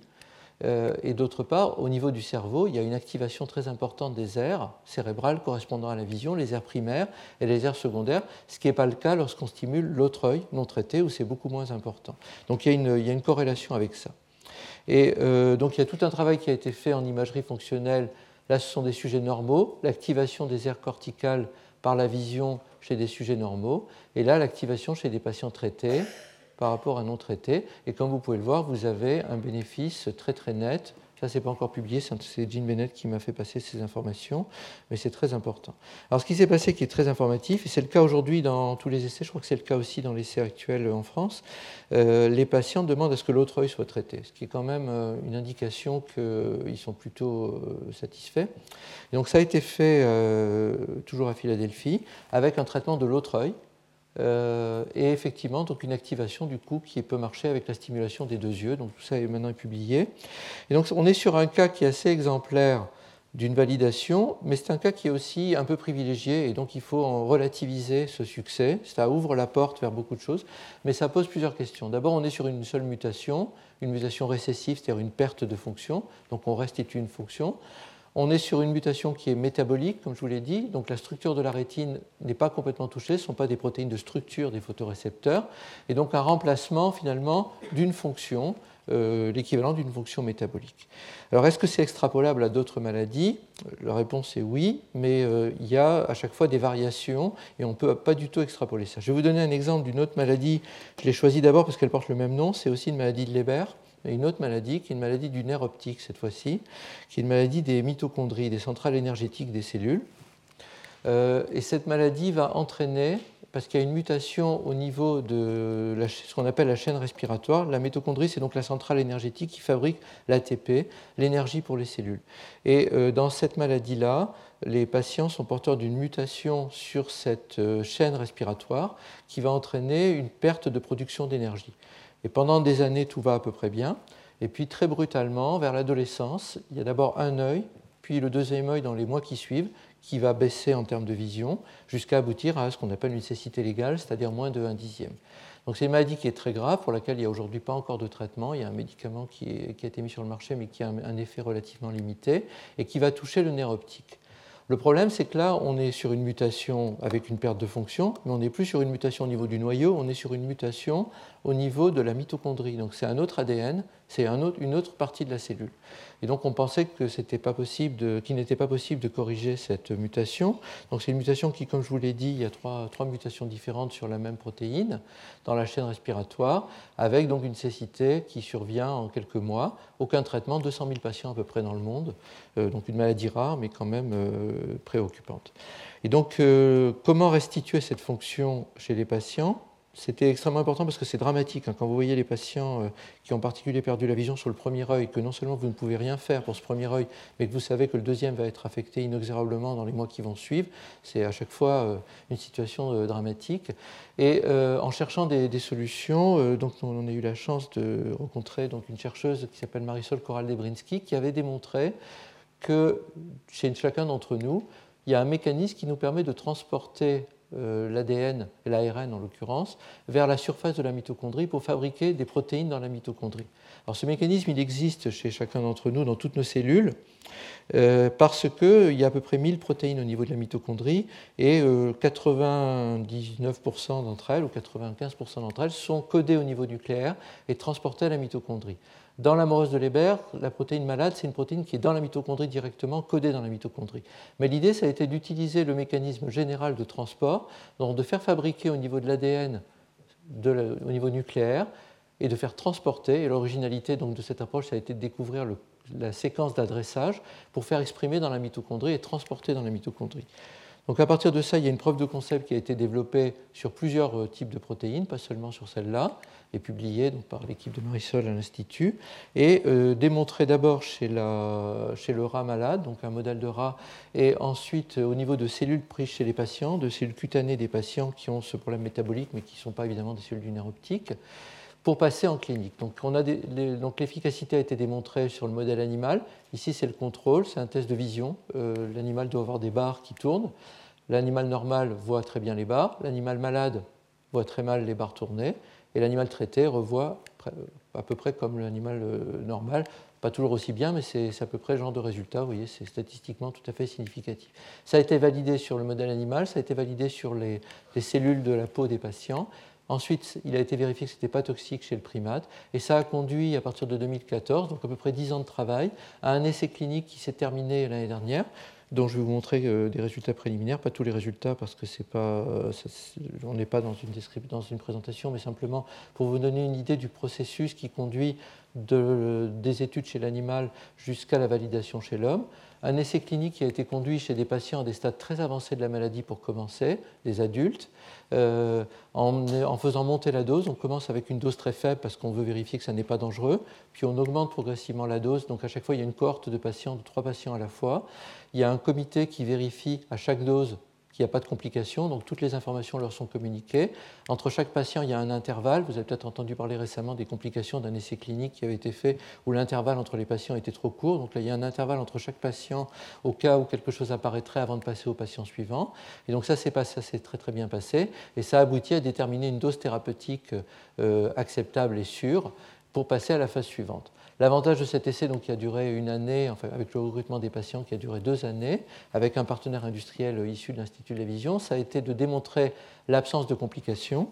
euh, et d'autre part, au niveau du cerveau, il y a une activation très importante des aires cérébrales correspondant à la vision, les aires primaires et les aires secondaires, ce qui n'est pas le cas lorsqu'on stimule l'autre œil non traité, où c'est beaucoup moins important. Donc il y, a une, corrélation avec ça. Et euh, donc il y a tout un travail qui a été fait en imagerie fonctionnelle. Là, ce sont des sujets normaux, l'activation des aires corticales par la vision chez des sujets normaux, et là l'activation chez des patients traités par rapport à non traités. Et comme vous pouvez le voir, vous avez un bénéfice très très net Ça, c'est pas encore publié, c'est Jean Bennett qui m'a fait passer ces informations, mais c'est très important. Alors, ce qui s'est passé qui est très informatif, et c'est le cas aujourd'hui dans tous les essais, je crois que c'est le cas aussi dans l'essai actuel en France, euh, les patients demandent à ce que l'autre œil soit traité, ce qui est quand même euh, une indication qu'ils sont plutôt euh, satisfaits. Donc, ça a été fait toujours à Philadelphie, avec un traitement de l'autre œil, euh, et effectivement, donc une activation du coup qui peut marcher avec la stimulation des deux yeux. Donc tout ça est maintenant publié. Et donc on est sur un cas qui est assez exemplaire d'une validation, mais c'est un cas qui est aussi un peu privilégié et donc il faut relativiser ce succès. Ça ouvre la porte vers beaucoup de choses, mais ça pose plusieurs questions. D'abord, on est sur une seule mutation, une mutation récessive, c'est-à-dire une perte de fonction, donc on restitue une fonction. On est sur une mutation qui est métabolique, comme je vous l'ai dit, donc la structure de la rétine n'est pas complètement touchée, ce ne sont pas des protéines de structure des photorécepteurs, et donc un remplacement finalement d'une fonction, euh, l'équivalent d'une fonction métabolique. Alors est-ce que c'est extrapolable à d'autres maladies? La réponse est oui, mais euh, il y a à chaque fois des variations et on ne peut pas du tout extrapoler ça. Je vais vous donner un exemple d'une autre maladie, je l'ai choisie d'abord parce qu'elle porte le même nom, c'est aussi une maladie de Leber une autre maladie qui est une maladie du nerf optique cette fois-ci, qui est une maladie des mitochondries, des centrales énergétiques des cellules. Euh, et cette maladie va entraîner, parce qu'il y a une mutation au niveau de ce qu'on appelle la chaîne respiratoire, la mitochondrie, c'est donc la centrale énergétique qui fabrique l'ATP, l'énergie pour les cellules. Et euh, dans cette maladie-là, les patients sont porteurs d'une mutation sur cette euh, chaîne respiratoire qui va entraîner une perte de production d'énergie. Et pendant des années, tout va à peu près bien. Et puis très brutalement, vers l'adolescence, il y a d'abord un œil, puis le deuxième œil dans les mois qui suivent, qui va baisser en termes de vision, jusqu'à aboutir à ce qu'on appelle une cécité légale, c'est-à-dire moins de 1 dixième. Donc c'est une maladie qui est très grave, pour laquelle il n'y a aujourd'hui pas encore de traitement. Il y a un médicament qui, a été mis sur le marché, mais qui a un effet relativement limité, et qui va toucher le nerf optique. Le problème, c'est que là, on est sur une mutation avec une perte de fonction, mais on n'est plus sur une mutation au niveau du noyau, on est sur une mutation au niveau de la mitochondrie. Donc c'est un autre ADN, c'est une autre partie de la cellule. Et donc on pensait qu'il n'était pas possible de corriger cette mutation. Donc c'est une mutation qui, comme je vous l'ai dit, il y a trois, trois, mutations différentes sur la même protéine dans la chaîne respiratoire, avec donc une cécité qui survient en quelques mois. Aucun traitement, 200 000 patients à peu près dans le monde. Euh, donc une maladie rare, mais quand même euh, préoccupante. Et donc euh, comment restituer cette fonction chez les patients? C'était extrêmement important parce que c'est dramatique. Hein. Quand vous voyez les patients euh, qui ont en particulier perdu la vision sur le premier œil, que non seulement vous ne pouvez rien faire pour ce premier œil, mais que vous savez que le deuxième va être affecté inexorablement dans les mois qui vont suivre, c'est à chaque fois euh, une situation dramatique. Et en cherchant des, solutions, donc on a eu la chance de rencontrer donc, une chercheuse qui s'appelle Marisol Koral-Debrinski, qui avait démontré que chez chacun d'entre nous, il y a un mécanisme qui nous permet de transporter euh, l'ADN l'ARN en l'occurrence, vers la surface de la mitochondrie pour fabriquer des protéines dans la mitochondrie. Alors ce mécanisme, il existe chez chacun d'entre nous, dans toutes nos cellules, euh, parce qu'il y a à peu près 1000 protéines au niveau de la mitochondrie et 99% euh, d'entre elles, ou 95% d'entre elles, sont codées au niveau nucléaire et transportées à la mitochondrie. Dans l'amorose de Leber, la protéine malade, c'est une protéine qui est dans la mitochondrie directement, codée dans la mitochondrie. Mais l'idée, ça a été d'utiliser le mécanisme général de transport, donc de faire fabriquer au niveau de l'ADN, au niveau nucléaire, et de faire transporter. Et l'originalité de cette approche, ça a été de découvrir la séquence d'adressage pour faire exprimer dans la mitochondrie et transporter dans la mitochondrie. Donc à partir de ça, il y a une preuve de concept qui a été développée sur plusieurs euh, types de protéines, pas seulement sur celle-là, et publiée donc, par l'équipe de Marisol à l'Institut, et euh, démontrée d'abord chez, chez, le rat malade, donc un modèle de rat, et ensuite euh, au niveau de cellules prises chez les patients, de cellules cutanées des patients qui ont ce problème métabolique, mais qui ne sont pas évidemment des cellules du nerf optique pour passer en clinique. Donc, donc l'efficacité a été démontrée sur le modèle animal. Ici, c'est le contrôle, c'est un test de vision. Euh, l'animal doit avoir des barres qui tournent. L'animal normal voit très bien les barres. L'animal malade voit très mal les barres tourner. Et l'animal traité revoit à peu près comme l'animal euh, normal. Pas toujours aussi bien, mais c'est à peu près le genre de résultat. Vous voyez, c'est statistiquement tout à fait significatif. Ça a été validé sur le modèle animal, ça a été validé sur les cellules de la peau des patients. Ensuite, il a été vérifié que ce n'était pas toxique chez le primate. Et ça a conduit, à partir de 2014, donc à peu près 10 ans de travail, à un essai clinique qui s'est terminé l'année dernière, dont je vais vous montrer des résultats préliminaires, pas tous les résultats parce que c'est pas, on n'est pas dans une, présentation, mais simplement pour vous donner une idée du processus qui conduit de, des études chez l'animal jusqu'à la validation chez l'homme. Un essai clinique qui a été conduit chez des patients à des stades très avancés de la maladie pour commencer, des adultes. Euh, en, faisant monter la dose, on commence avec une dose très faible parce qu'on veut vérifier que ça n'est pas dangereux, puis on augmente progressivement la dose. Donc à chaque fois, il y a une cohorte de patients, de trois patients à la fois. Il y a un comité qui vérifie à chaque dose qu'il n'y a pas de complications, donc toutes les informations leur sont communiquées. Entre chaque patient, il y a un intervalle. Vous avez peut-être entendu parler récemment des complications d'un essai clinique qui avait été fait où l'intervalle entre les patients était trop court. Donc là, il y a un intervalle entre chaque patient au cas où quelque chose apparaîtrait avant de passer au patient suivant. Et donc ça, c'est très très bien passé. Et ça aboutit à déterminer une dose thérapeutique euh, acceptable et sûre pour passer à la phase suivante. L'avantage de cet essai, donc, qui a duré une année, enfin, avec le recrutement des patients qui a duré deux années, avec un partenaire industriel issu de l'Institut de la Vision, ça a été de démontrer l'absence de complications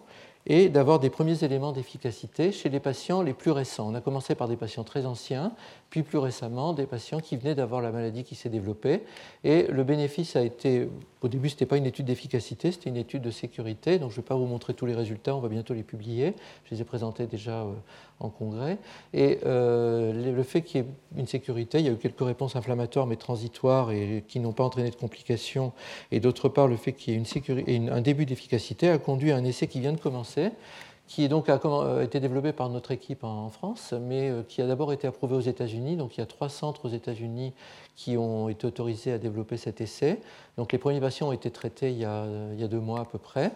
et d'avoir des premiers éléments d'efficacité chez les patients les plus récents. On a commencé par des patients très anciens, puis plus récemment des patients qui venaient d'avoir la maladie qui s'est développée. Et le bénéfice a été, au début, ce n'était pas une étude d'efficacité, c'était une étude de sécurité. Donc je ne vais pas vous montrer tous les résultats, on va bientôt les publier. Je les ai présentés déjà euh, en congrès. Et euh, le fait qu'il y ait une sécurité, il y a eu quelques réponses inflammatoires mais transitoires et qui n'ont pas entraîné de complications. Et d'autre part, le fait qu'il y ait un début d'efficacité a conduit à un essai qui vient de commencer qui donc a euh, été développé par notre équipe en France, mais euh, qui a d'abord été approuvé aux États-Unis. Donc il y a trois centres aux États-Unis qui ont été autorisés à développer cet essai. Donc les premiers patients ont été traités il y a, il y a deux mois à peu près.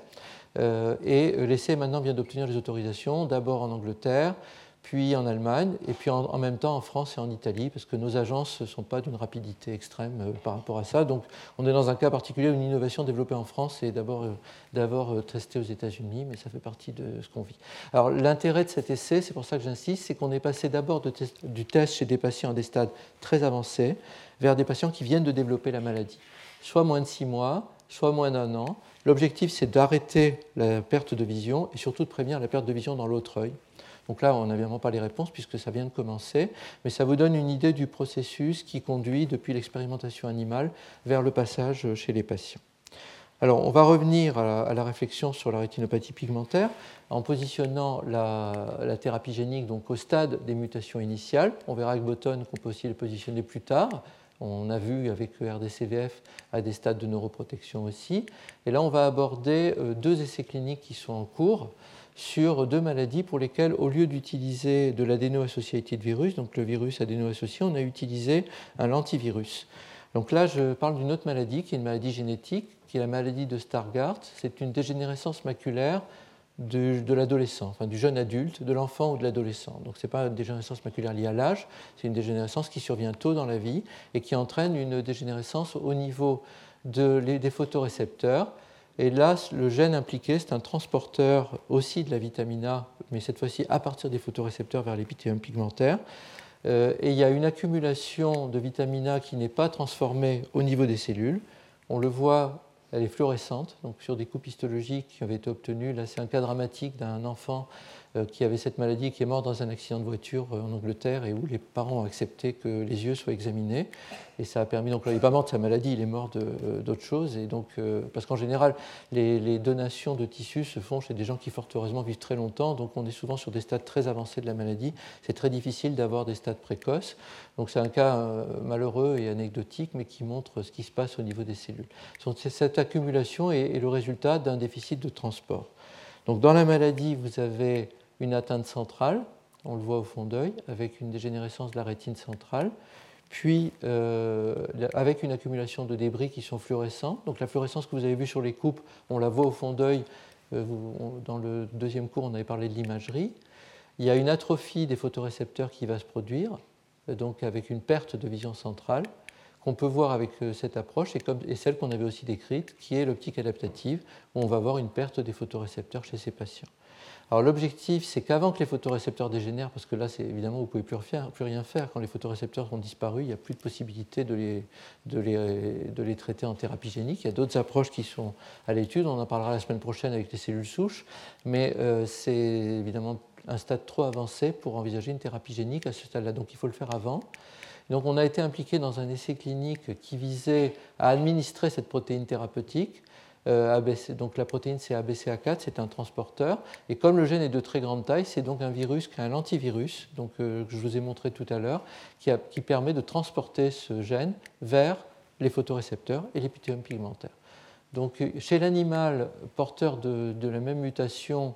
Euh, et l'essai maintenant vient d'obtenir les autorisations, d'abord en Angleterre, puis en Allemagne, et puis en, même temps en France et en Italie, parce que nos agences ne sont pas d'une rapidité extrême euh, par rapport à ça. Donc on est dans un cas particulier où une innovation développée en France est d'abord euh, euh, testée aux États-Unis, mais ça fait partie de ce qu'on vit. Alors l'intérêt de cet essai, c'est pour ça que j'insiste, c'est qu'on est passé d'abord du test chez des patients à des stades très avancés vers des patients qui viennent de développer la maladie, soit moins de six mois, soit moins d'un an. L'objectif, c'est d'arrêter la perte de vision et surtout de prévenir la perte de vision dans l'autre œil. Donc là, on n'a évidemment pas les réponses puisque ça vient de commencer, mais ça vous donne une idée du processus qui conduit depuis l'expérimentation animale vers le passage chez les patients. Alors, on va revenir à la, réflexion sur la rétinopathie pigmentaire en positionnant la, thérapie génique donc, au stade des mutations initiales. On verra avec Botton qu'on peut aussi les positionner plus tard. On a vu avec le RDCVF à des stades de neuroprotection aussi. Et là, on va aborder euh, deux essais cliniques qui sont en cours sur deux maladies pour lesquelles, au lieu d'utiliser de l'adéno-associated virus, donc le virus adéno-associé, on a utilisé un lentivirus. Donc là, je parle d'une autre maladie qui est une maladie génétique, qui est la maladie de Stargardt. C'est une dégénérescence maculaire de, l'adolescent, enfin du jeune adulte, de l'enfant ou de l'adolescent. Donc ce n'est pas une dégénérescence maculaire liée à l'âge, c'est une dégénérescence qui survient tôt dans la vie et qui entraîne une dégénérescence au niveau des photorécepteurs et là, le gène impliqué, c'est un transporteur aussi de la vitamine A, mais cette fois-ci à partir des photorécepteurs vers l'épithélium pigmentaire. Euh, et il y a une accumulation de vitamine A qui n'est pas transformée au niveau des cellules. On le voit, elle est fluorescente, donc sur des coupes histologiques qui avaient été obtenues. Là, c'est un cas dramatique d'un enfant qui avait cette maladie qui est mort dans un accident de voiture euh, en Angleterre et où les parents ont accepté que les yeux soient examinés. Et ça a permis, donc il n'est pas mort de sa maladie, il est mort euh, d'autre chose. Et donc, parce qu'en général, les, donations de tissus se font chez des gens qui, fort heureusement, vivent très longtemps. Donc on est souvent sur des stades très avancés de la maladie. C'est très difficile d'avoir des stades précoces. Donc c'est un cas malheureux et anecdotique, mais qui montre ce qui se passe au niveau des cellules. Donc, cette accumulation est, est le résultat d'un déficit de transport. Donc dans la maladie, vous avez une atteinte centrale, on le voit au fond d'œil, avec une dégénérescence de la rétine centrale, puis euh, avec une accumulation de débris qui sont fluorescents. Donc la fluorescence que vous avez vue sur les coupes, on la voit au fond d'œil. Euh, dans le deuxième cours, on avait parlé de l'imagerie. Il y a une atrophie des photorécepteurs qui va se produire, euh, donc avec une perte de vision centrale qu'on peut voir avec cette approche et, comme, et celle qu'on avait aussi décrite, qui est l'optique adaptative, où on va voir une perte des photorécepteurs chez ces patients. Alors l'objectif, c'est qu'avant que les photorécepteurs dégénèrent, parce que là, c'est évidemment, vous ne pouvez plus, rien faire, quand les photorécepteurs ont disparu, il n'y a plus de possibilité de les, traiter en thérapie génique. Il y a d'autres approches qui sont à l'étude, on en parlera la semaine prochaine avec les cellules souches, mais euh, c'est évidemment un stade trop avancé pour envisager une thérapie génique à ce stade-là, donc il faut le faire avant. Donc on a été impliqué dans un essai clinique qui visait à administrer cette protéine thérapeutique. Euh, donc la protéine c'est ABCA4, c'est un transporteur. Et comme le gène est de très grande taille, c'est donc un virus qui est un antivirus, donc, euh, que je vous ai montré tout à l'heure, qui, permet de transporter ce gène vers les photorécepteurs et l'épithélium pigmentaire. Donc chez l'animal porteur de, de, la même mutation,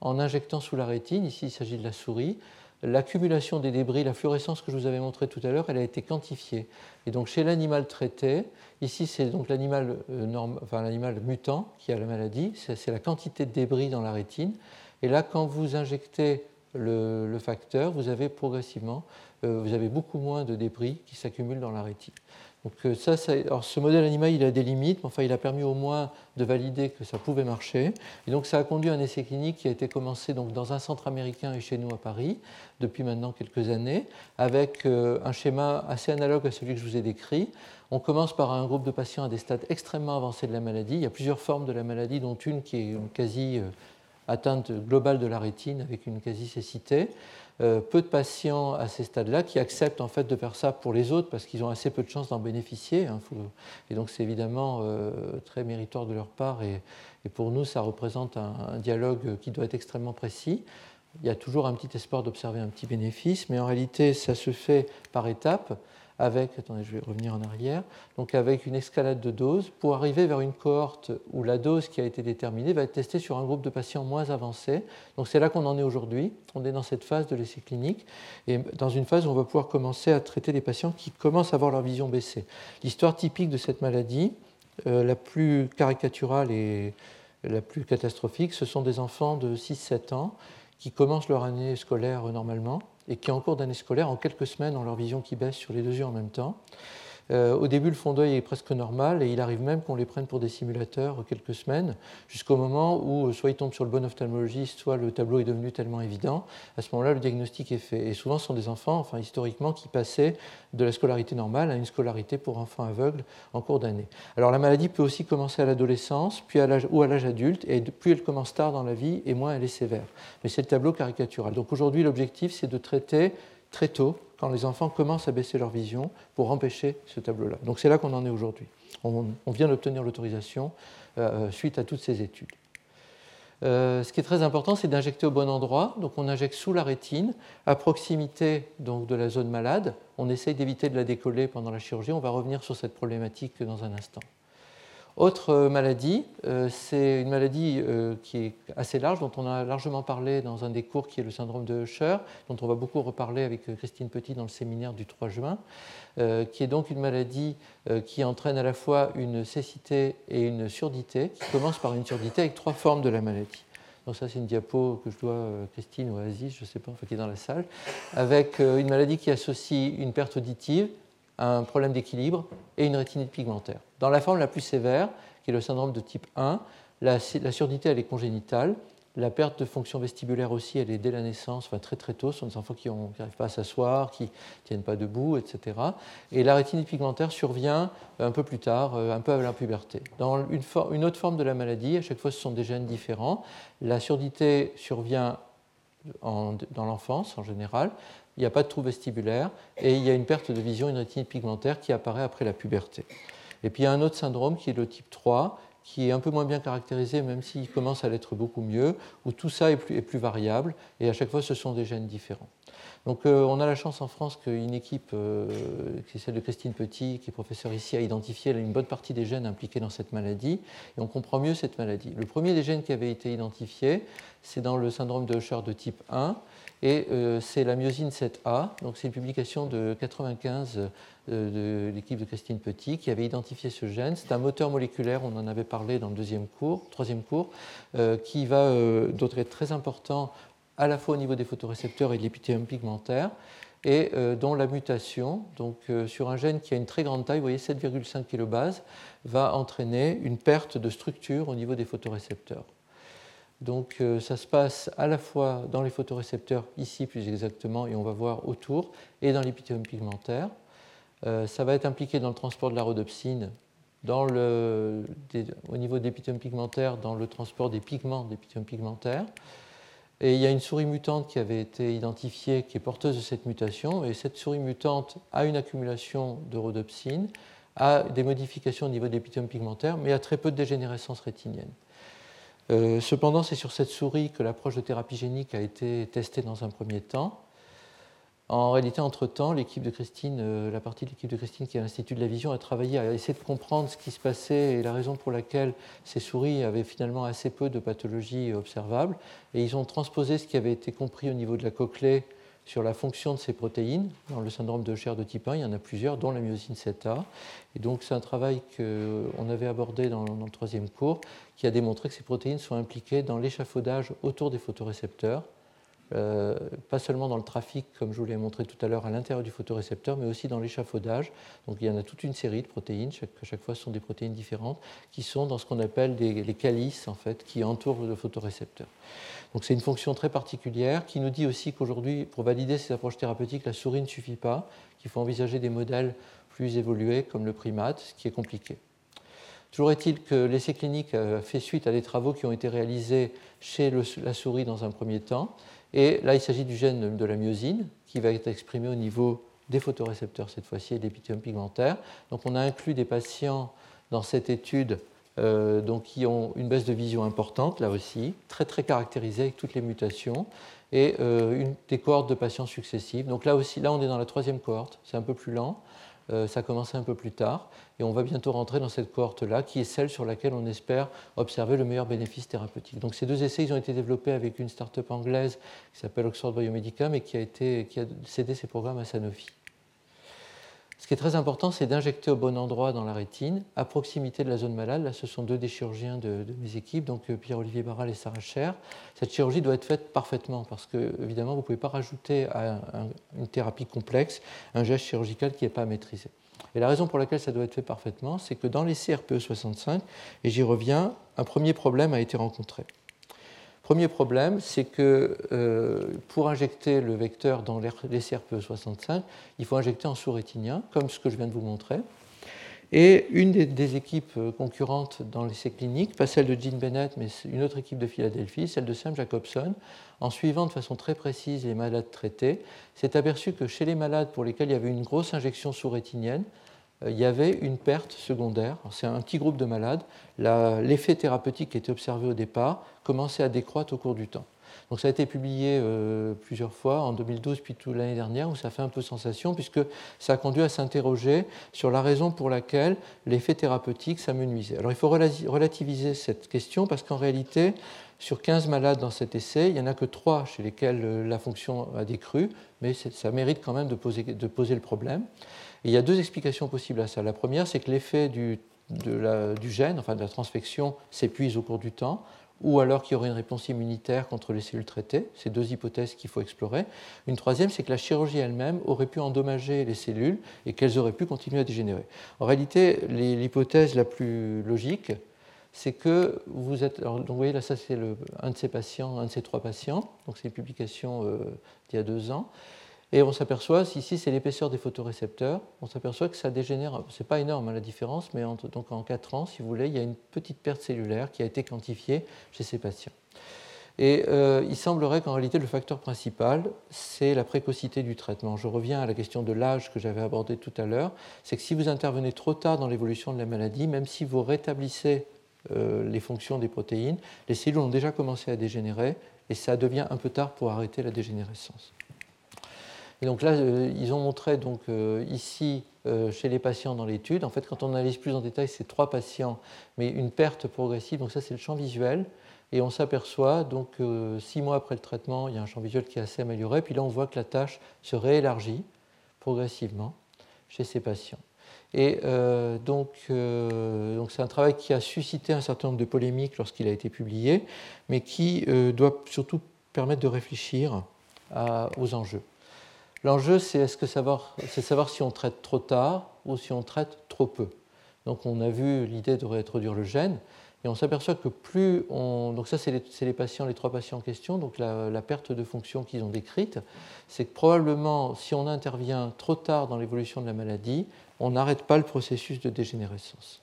en injectant sous la rétine, ici il s'agit de la souris, l'accumulation des débris, la fluorescence que je vous avais montrée tout à l'heure, elle a été quantifiée. Et donc chez l'animal traité, ici c'est donc l'animal euh, mutant qui a la maladie, c'est la quantité de débris dans la rétine. Et là, quand vous injectez le, facteur, vous avez progressivement, euh, vous avez beaucoup moins de débris qui s'accumulent dans la rétine. Donc euh, ça, alors ce modèle animal, il a des limites, mais enfin, il a permis au moins de valider que ça pouvait marcher. Et donc ça a conduit à un essai clinique qui a été commencé donc, dans un centre américain et chez nous à Paris depuis maintenant quelques années, avec euh, un schéma assez analogue à celui que je vous ai décrit. On commence par un groupe de patients à des stades extrêmement avancés de la maladie. Il y a plusieurs formes de la maladie, dont une qui est une quasi euh, atteinte globale de la rétine avec une quasi-cécité. Euh, peu de patients à ces stades-là qui acceptent en fait de faire ça pour les autres parce qu'ils ont assez peu de chances d'en bénéficier. Hein, et donc c'est évidemment euh, très méritoire de leur part et, pour nous ça représente un, dialogue qui doit être extrêmement précis. Il y a toujours un petit espoir d'observer un petit bénéfice, mais en réalité ça se fait par étapes avec, attendez, je vais revenir en arrière, donc avec une escalade de doses pour arriver vers une cohorte où la dose qui a été déterminée va être testée sur un groupe de patients moins avancés. Donc c'est là qu'on en est aujourd'hui. On est dans cette phase de l'essai clinique et dans une phase où on va pouvoir commencer à traiter des patients qui commencent à avoir leur vision baissée. L'histoire typique de cette maladie, euh, la plus caricaturale et la plus catastrophique, ce sont des enfants de 6-7 ans qui commencent leur année scolaire normalement et qui, en cours d'année scolaire, en quelques semaines, ont leur vision qui baisse sur les deux yeux en même temps. Euh, au début, le fond d'œil est presque normal et il arrive même qu'on les prenne pour des simulateurs quelques semaines, jusqu'au moment où soit ils tombent sur le bon ophtalmologiste, soit le tableau est devenu tellement évident. À ce moment-là, le diagnostic est fait. Et souvent, ce sont des enfants, enfin historiquement, qui passaient de la scolarité normale à une scolarité pour enfants aveugles en cours d'année. Alors la maladie peut aussi commencer à l'adolescence, puis ou à l'âge adulte, et plus elle commence tard dans la vie, et moins elle est sévère. Mais c'est le tableau caricatural. Donc aujourd'hui, l'objectif, c'est de traiter très tôt, les enfants commencent à baisser leur vision, pour empêcher ce tableau-là. Donc c'est là qu'on en est aujourd'hui. On, vient d'obtenir l'autorisation euh, suite à toutes ces études. Euh, ce qui est très important, c'est d'injecter au bon endroit. Donc on injecte sous la rétine, à proximité de la zone malade. On essaye d'éviter de la décoller pendant la chirurgie. On va revenir sur cette problématique dans un instant. Autre euh, maladie, euh, c'est une maladie euh, qui est assez large, dont on a largement parlé dans un des cours qui est le syndrome de Usher, dont on va beaucoup reparler avec Christine Petit dans le séminaire du 3 juin, qui est donc une maladie qui entraîne à la fois une cécité et une surdité, qui commence par une surdité avec trois formes de la maladie. Donc ça, c'est une diapo que je dois à Christine ou à Aziz, je ne sais pas, qui est dans la salle, avec une maladie qui associe une perte auditive, un problème d'équilibre et une rétinite pigmentaire. Dans la forme la plus sévère, qui est le syndrome de type 1, la, surdité elle est congénitale. La perte de fonction vestibulaire aussi, elle est dès la naissance, enfin très très tôt. Ce sont des enfants qui n'arrivent pas à s'asseoir, qui ne tiennent pas debout, etc. Et la rétinite pigmentaire survient un peu plus tard, euh, un peu avant la puberté. Dans une autre forme de la maladie, à chaque fois ce sont des gènes différents. La surdité survient dans l'enfance en général il n'y a pas de trou vestibulaire et il y a une perte de vision, une rétinite pigmentaire qui apparaît après la puberté. Et puis il y a un autre syndrome qui est le type 3, qui est un peu moins bien caractérisé, même s'il commence à l'être beaucoup mieux, où tout ça est plus, variable, et à chaque fois ce sont des gènes différents. Donc euh, on a la chance en France qu'une équipe, euh, qui est celle de Christine Petit, qui est professeure ici, a identifié une bonne partie des gènes impliqués dans cette maladie, et on comprend mieux cette maladie. Le premier des gènes qui avait été identifié, c'est dans le syndrome de Usher de type 1, et euh, c'est la myosine 7A, donc c'est une publication de 95 euh, de l'équipe de Christine Petit qui avait identifié ce gène. C'est un moteur moléculaire, on en avait parlé dans le deuxième cours, troisième cours, euh, qui va d'autre être très important à la fois au niveau des photorécepteurs et de l'épithélium pigmentaire et dont la mutation, donc sur un gène qui a une très grande taille, vous voyez 7,5 kb, va entraîner une perte de structure au niveau des photorécepteurs. Donc euh, ça se passe à la fois dans les photorécepteurs, ici plus exactement, et on va voir autour, et dans l'épithélium pigmentaire. Euh, ça va être impliqué dans le transport de la rhodopsine, au niveau de l'épithélium pigmentaire, dans le transport des pigments d'épithélium pigmentaire. Et il y a une souris mutante qui avait été identifiée, qui est porteuse de cette mutation. Et cette souris mutante a une accumulation de rhodopsine, a des modifications au niveau de l'épithèle pigmentaire, mais a très peu de dégénérescence rétinienne. Euh, cependant, c'est sur cette souris que l'approche de thérapie génique a été testée dans un premier temps. En réalité, entre-temps, l'équipe de Christine, euh, la partie de l'équipe de Christine qui est à l'Institut de la Vision, a travaillé à essayer de comprendre ce qui se passait et la raison pour laquelle ces souris avaient finalement assez peu de pathologies observables. Et ils ont transposé ce qui avait été compris au niveau de la cochlée sur la fonction de ces protéines. Dans le syndrome de Cher de type 1, il y en a plusieurs, dont la myosine 7A. Et donc, c'est un travail qu'on avait abordé dans, le troisième cours, qui a démontré que ces protéines sont impliquées dans l'échafaudage autour des photorécepteurs euh, pas seulement dans le trafic, comme je vous l'ai montré tout à l'heure, à l'intérieur du photorécepteur, mais aussi dans l'échafaudage. Donc il y en a toute une série de protéines, chaque, fois ce sont des protéines différentes, qui sont dans ce qu'on appelle les calices, en fait, qui entourent le photorécepteur. Donc c'est une fonction très particulière qui nous dit aussi qu'aujourd'hui, pour valider ces approches thérapeutiques, la souris ne suffit pas, qu'il faut envisager des modèles plus évolués comme le primate, ce qui est compliqué. Toujours est-il que l'essai clinique fait suite à des travaux qui ont été réalisés chez la souris dans un premier temps, et là, il s'agit du gène de la myosine qui va être exprimé au niveau des photorécepteurs cette fois-ci et de l'épithélium pigmentaire. Donc on a inclus des patients dans cette étude euh, qui ont une baisse de vision importante, là aussi, très très caractérisée avec toutes les mutations, et euh, une, des cohortes de patients successives. Donc là aussi, là on est dans la troisième cohorte, c'est un peu plus lent, euh, ça a commencé un peu plus tard, et on va bientôt rentrer dans cette cohorte-là, qui est celle sur laquelle on espère observer le meilleur bénéfice thérapeutique. Donc ces deux essais, ils ont été développés avec une start-up anglaise qui s'appelle Oxford Biomedica, mais qui a, été, cédé ses programmes à Sanofi. Ce qui est très important, c'est d'injecter au bon endroit dans la rétine, à proximité de la zone malade. Là, ce sont deux des chirurgiens de, mes équipes, donc euh, Pierre-Olivier Barral et Sarah Cher. Cette chirurgie doit être faite parfaitement, parce que, évidemment, vous ne pouvez pas rajouter à une thérapie complexe un geste chirurgical qui n'est pas maîtrisé. Et la raison pour laquelle ça doit être fait parfaitement, c'est que dans les CRPE 65, et j'y reviens, un premier problème a été rencontré. Premier problème, c'est que euh, pour injecter le vecteur dans les CRPE65, il faut injecter en sous-rétinien, comme ce que je viens de vous montrer. Et une des, équipes euh, concurrentes dans l'essai clinique, pas celle de Jean Bennett, mais une autre équipe de Philadelphie, celle de Sam Jacobson, en suivant de façon très précise les malades traités, s'est aperçu que chez les malades pour lesquels il y avait une grosse injection sous-rétinienne, euh, il y avait une perte secondaire. C'est un petit groupe de malades. L'effet thérapeutique qui était observé au départ commençait à décroître au cours du temps. Donc ça a été publié euh, plusieurs fois, en 2012 puis l'année dernière, où ça fait un peu sensation, puisque ça a conduit à s'interroger sur la raison pour laquelle l'effet thérapeutique s'amenuisait. Alors il faut relativiser cette question, parce qu'en réalité, sur 15 malades dans cet essai, il n'y en a que 3 chez lesquels euh, la fonction a décru, mais ça mérite quand même de poser, le problème il y a deux explications possibles à ça. La première, c'est que l'effet du, gène, enfin de la transfection, s'épuise au cours du temps, ou alors qu'il y aurait une réponse immunitaire contre les cellules traitées. C'est deux hypothèses qu'il faut explorer. Une troisième, c'est que la chirurgie elle-même aurait pu endommager les cellules et qu'elles auraient pu continuer à dégénérer. En réalité, l'hypothèse la plus logique, c'est que vous êtes. donc vous voyez là, ça c'est un de ces patients, un de ces trois patients. Donc c'est une publication euh, d'il y a deux ans. Et on s'aperçoit, ici c'est l'épaisseur des photorécepteurs, on s'aperçoit que ça dégénère, c'est pas énorme hein, la différence, mais donc en 4 ans, si vous voulez, il y a une petite perte cellulaire qui a été quantifiée chez ces patients. Et euh, il semblerait qu'en réalité, le facteur principal, c'est la précocité du traitement. Je reviens à la question de l'âge que j'avais abordée tout à l'heure. C'est que si vous intervenez trop tard dans l'évolution de la maladie, même si vous rétablissez euh, les fonctions des protéines, les cellules ont déjà commencé à dégénérer et ça devient un peu tard pour arrêter la dégénérescence. Et donc là, euh, ils ont montré donc, euh, ici, euh, chez les patients dans l'étude, en fait, quand on analyse plus en détail, c'est trois patients, mais une perte progressive, donc ça c'est le champ visuel, et on s'aperçoit donc six mois après le traitement, il y a un champ visuel qui est assez amélioré, puis là on voit que la tâche se réélargit progressivement chez ces patients. Et donc, donc c'est un travail qui a suscité un certain nombre de polémiques lorsqu'il a été publié, mais qui doit surtout permettre de réfléchir aux enjeux. L'enjeu, c'est -ce savoir, si on traite trop tard ou si on traite trop peu. Donc on a vu l'idée de réintroduire le gène, et on s'aperçoit que plus on... Donc ça, c'est les, patients, les trois patients en question, donc la, perte de fonction qu'ils ont décrite, c'est que probablement, si on intervient trop tard dans l'évolution de la maladie, on n'arrête pas le processus de dégénérescence.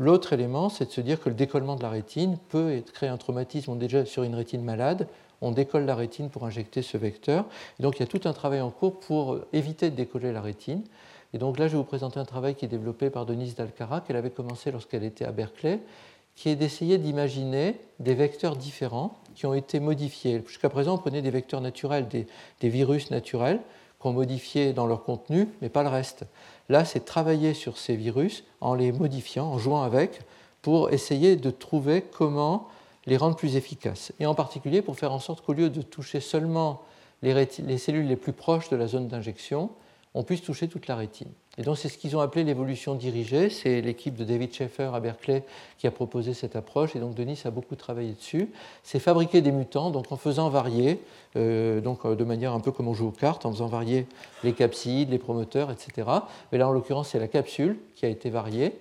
L'autre élément, c'est de se dire que le décollement de la rétine peut créer un traumatisme. Déjà sur une rétine malade, on décolle la rétine pour injecter ce vecteur. donc il y a tout un travail en cours pour éviter de décoller la rétine. Et donc là, je vais vous présenter un travail qui est développé par Denise Dalcara, qu'elle avait commencé lorsqu'elle était à Berkeley, qui est d'essayer d'imaginer des vecteurs différents qui ont été modifiés. Jusqu'à présent, on prenait des vecteurs naturels, des, des virus naturels, qu'on modifiait dans leur contenu, mais pas le reste. Là, c'est travailler sur ces virus en les modifiant, en jouant avec, pour essayer de trouver comment les rendre plus efficaces. Et en particulier pour faire en sorte qu'au lieu de toucher seulement les, les cellules les plus proches de la zone d'injection, on puisse toucher toute la rétine. Et donc c'est ce qu'ils ont appelé l'évolution dirigée. C'est l'équipe de David Schaeffer à Berkeley qui a proposé cette approche. Et donc Denis a beaucoup travaillé dessus. C'est fabriquer des mutants, donc en faisant varier, euh, donc euh, de manière un peu comme on joue aux cartes, en faisant varier les capsides, les promoteurs, etc. Mais là en l'occurrence c'est la capsule qui a été variée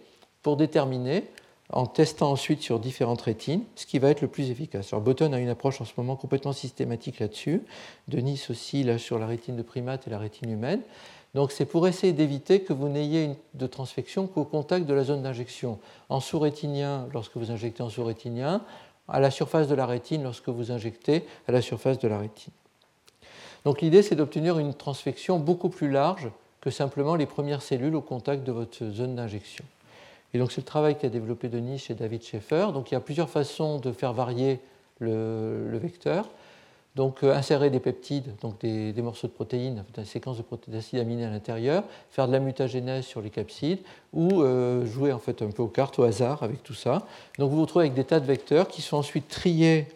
pour déterminer en testant ensuite sur différentes rétines ce qui va être le plus efficace. Alors Button a une approche en ce moment complètement systématique là-dessus, Denis aussi là sur la rétine de primate et la rétine humaine. Donc c'est pour essayer d'éviter que vous n'ayez de transfection qu'au contact de la zone d'injection. En sous-rétinien, lorsque vous injectez en sous-rétinien, à la surface de la rétine lorsque vous injectez à la surface de la rétine. Donc l'idée c'est d'obtenir une transfection beaucoup plus large que simplement les premières cellules au contact de votre zone d'injection. Et donc c'est le travail qu'a développé Denis chez David Schaeffer. Donc il y a plusieurs façons de faire varier le vecteur. Donc euh, insérer des peptides, donc des, morceaux de protéines, des séquences d'acides aminés à l'intérieur, faire de la mutagénèse sur les capsides ou euh, jouer en fait un peu aux cartes au hasard avec tout ça. Donc vous vous retrouvez avec des tas de vecteurs qui sont ensuite triés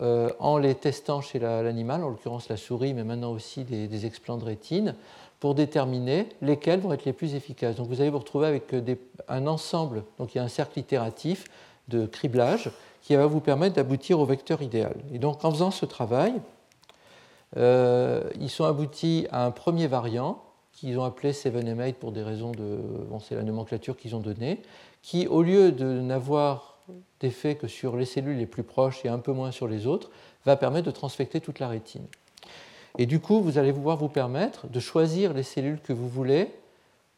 euh, en les testant chez l'animal, en l'occurrence la souris, mais maintenant aussi des, explants de rétine, pour déterminer lesquels vont être les plus efficaces. Donc vous allez vous retrouver avec un ensemble, donc il y a un cercle itératif de criblage qui va vous permettre d'aboutir au vecteur idéal. Et donc en faisant ce travail, euh, ils sont aboutis à un premier variant qu'ils ont appelé 7M8 pour des raisons de. C'est la nomenclature qu'ils ont donnée, qui, au lieu de n'avoir d'effet que sur les cellules les plus proches et un peu moins sur les autres, va permettre de transfecter toute la rétine. Et du coup, vous allez pouvoir vous permettre de choisir les cellules que vous voulez,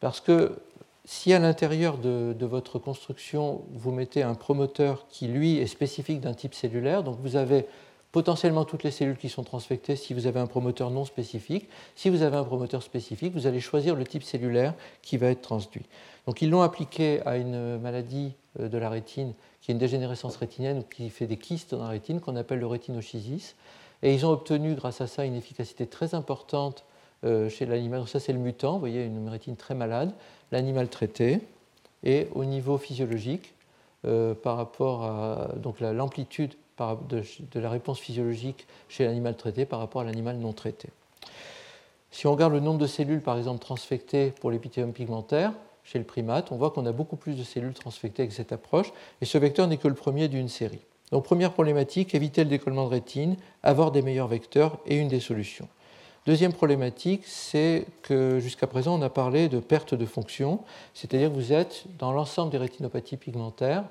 parce que si à l'intérieur de, votre construction, vous mettez un promoteur qui, lui, est spécifique d'un type cellulaire, donc vous avez potentiellement toutes les cellules qui sont transfectées si vous avez un promoteur non spécifique. Si vous avez un promoteur spécifique, vous allez choisir le type cellulaire qui va être transduit. Donc ils l'ont appliqué à une maladie euh, de la rétine qui est une dégénérescence rétinienne ou qui fait des kystes dans la rétine qu'on appelle le rétinochisis. Et ils ont obtenu grâce à ça une efficacité très importante euh, chez l'animal. Donc ça c'est le mutant, vous voyez une rétine très malade l'animal traité et au niveau physiologique euh, par rapport à l'amplitude de, la réponse physiologique chez l'animal traité par rapport à l'animal non traité. Si on regarde le nombre de cellules, par exemple, transfectées pour l'épithélium pigmentaire chez le primate, on voit qu'on a beaucoup plus de cellules transfectées avec cette approche, et ce vecteur n'est que le premier d'une série. Donc première problématique, éviter le décollement de rétine, avoir des meilleurs vecteurs et une des solutions. Deuxième problématique, c'est que jusqu'à présent, on a parlé de perte de fonction, c'est-à-dire que vous êtes dans l'ensemble des rétinopathies pigmentaires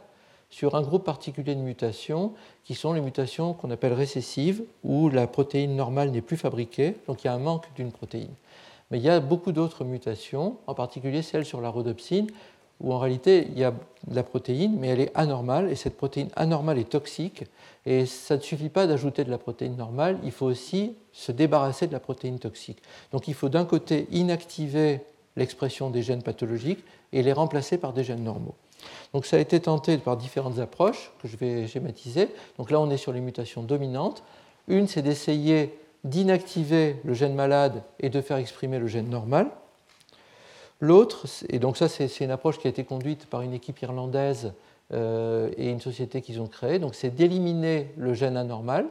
sur un groupe particulier de mutations qui sont les mutations qu'on appelle récessives, où la protéine normale n'est plus fabriquée, donc il y a un manque d'une protéine. Mais il y a beaucoup d'autres mutations, en particulier celles sur la rhodopsine, où en réalité il y a de la protéine, mais elle est anormale, et cette protéine anormale est toxique, et ça ne suffit pas d'ajouter de la protéine normale, il faut aussi se débarrasser de la protéine toxique. Donc il faut d'un côté inactiver l'expression des gènes pathologiques et les remplacer par des gènes normaux. Donc ça a été tenté par différentes approches que je vais schématiser. Donc là on est sur les mutations dominantes. Une c'est d'essayer d'inactiver le gène malade et de faire exprimer le gène normal. L'autre, et donc ça c'est une approche qui a été conduite par une équipe irlandaise euh, et une société qu'ils ont créée, c'est d'éliminer le gène anormal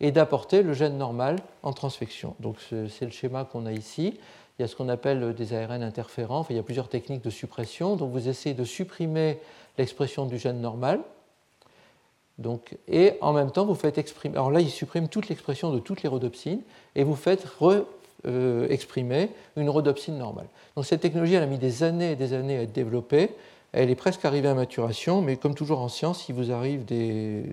et d'apporter le gène normal en transfection. Donc c'est le schéma qu'on a ici. Il y a ce qu'on appelle des ARN interférents, il y a plusieurs techniques de suppression. Donc vous essayez de supprimer l'expression du gène normal. Donc, et en même temps, vous faites exprimer. Alors là, il supprime toute l'expression de toutes les rhodopsines et vous faites re, euh, exprimer une rhodopsine normale. Donc cette technologie, elle a mis des années et des années à être développée. Elle est presque arrivée à maturation, mais comme toujours en science, il vous arrive des,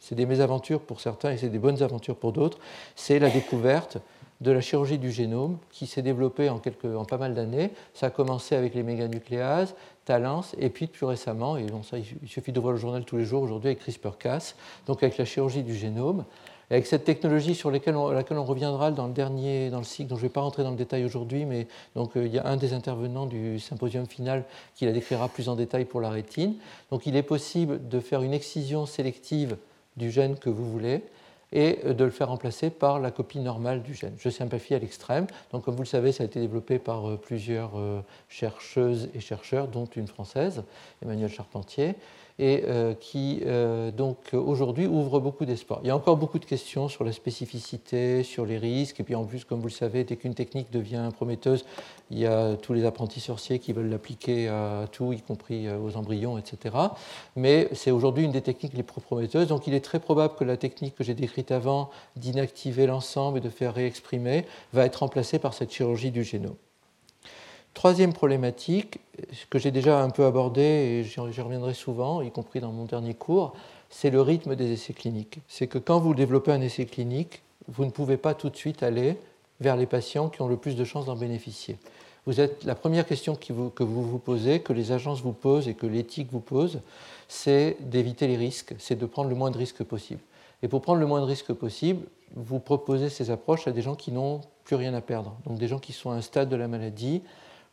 c'est des mésaventures pour certains et c'est des bonnes aventures pour d'autres. C'est la découverte de la chirurgie du génome qui s'est développée en, en pas mal d'années. Ça a commencé avec les méganucléases, Talence, et puis plus récemment, et bon, ça, il suffit de voir le journal tous les jours aujourd'hui avec CRISPR-Cas, donc avec la chirurgie du génome. Avec cette technologie sur laquelle on, reviendra dans le dernier, dans le cycle, dont je ne vais pas rentrer dans le détail aujourd'hui, mais donc, euh, il y a un des intervenants du symposium final qui la décrira plus en détail pour la rétine. Donc il est possible de faire une excision sélective du gène que vous voulez et euh, de le faire remplacer par la copie normale du gène. Je simplifie à l'extrême. Donc, comme vous le savez, ça a été développé par euh, plusieurs chercheuses et chercheurs, dont une française, Emmanuel Charpentier et euh, qui euh, donc aujourd'hui ouvre beaucoup d'espoir. Il y a encore beaucoup de questions sur la spécificité, sur les risques, et puis en plus, comme vous le savez, dès qu'une technique devient prometteuse, il y a tous les apprentis sorciers qui veulent l'appliquer à tout, y compris euh, aux embryons, etc. Mais c'est aujourd'hui une des techniques les plus prometteuses, donc il est très probable que la technique que j'ai décrite avant, d'inactiver l'ensemble et de faire réexprimer, va être remplacée par cette chirurgie du génome. Troisième problématique, que j'ai déjà un peu abordé et j'y reviendrai souvent, y compris dans mon dernier cours, c'est le rythme des essais cliniques. C'est que quand vous développez un essai clinique, vous ne pouvez pas tout de suite aller vers les patients qui ont le plus de chances d'en bénéficier. Vous êtes, la première question que vous vous posez, que les agences vous posent et que l'éthique vous pose, c'est d'éviter les risques, c'est de prendre le moins de risques possible. Et pour prendre le moins de risques possible, vous proposez ces approches à des gens qui n'ont plus rien à perdre, donc des gens qui sont à un stade de la maladie,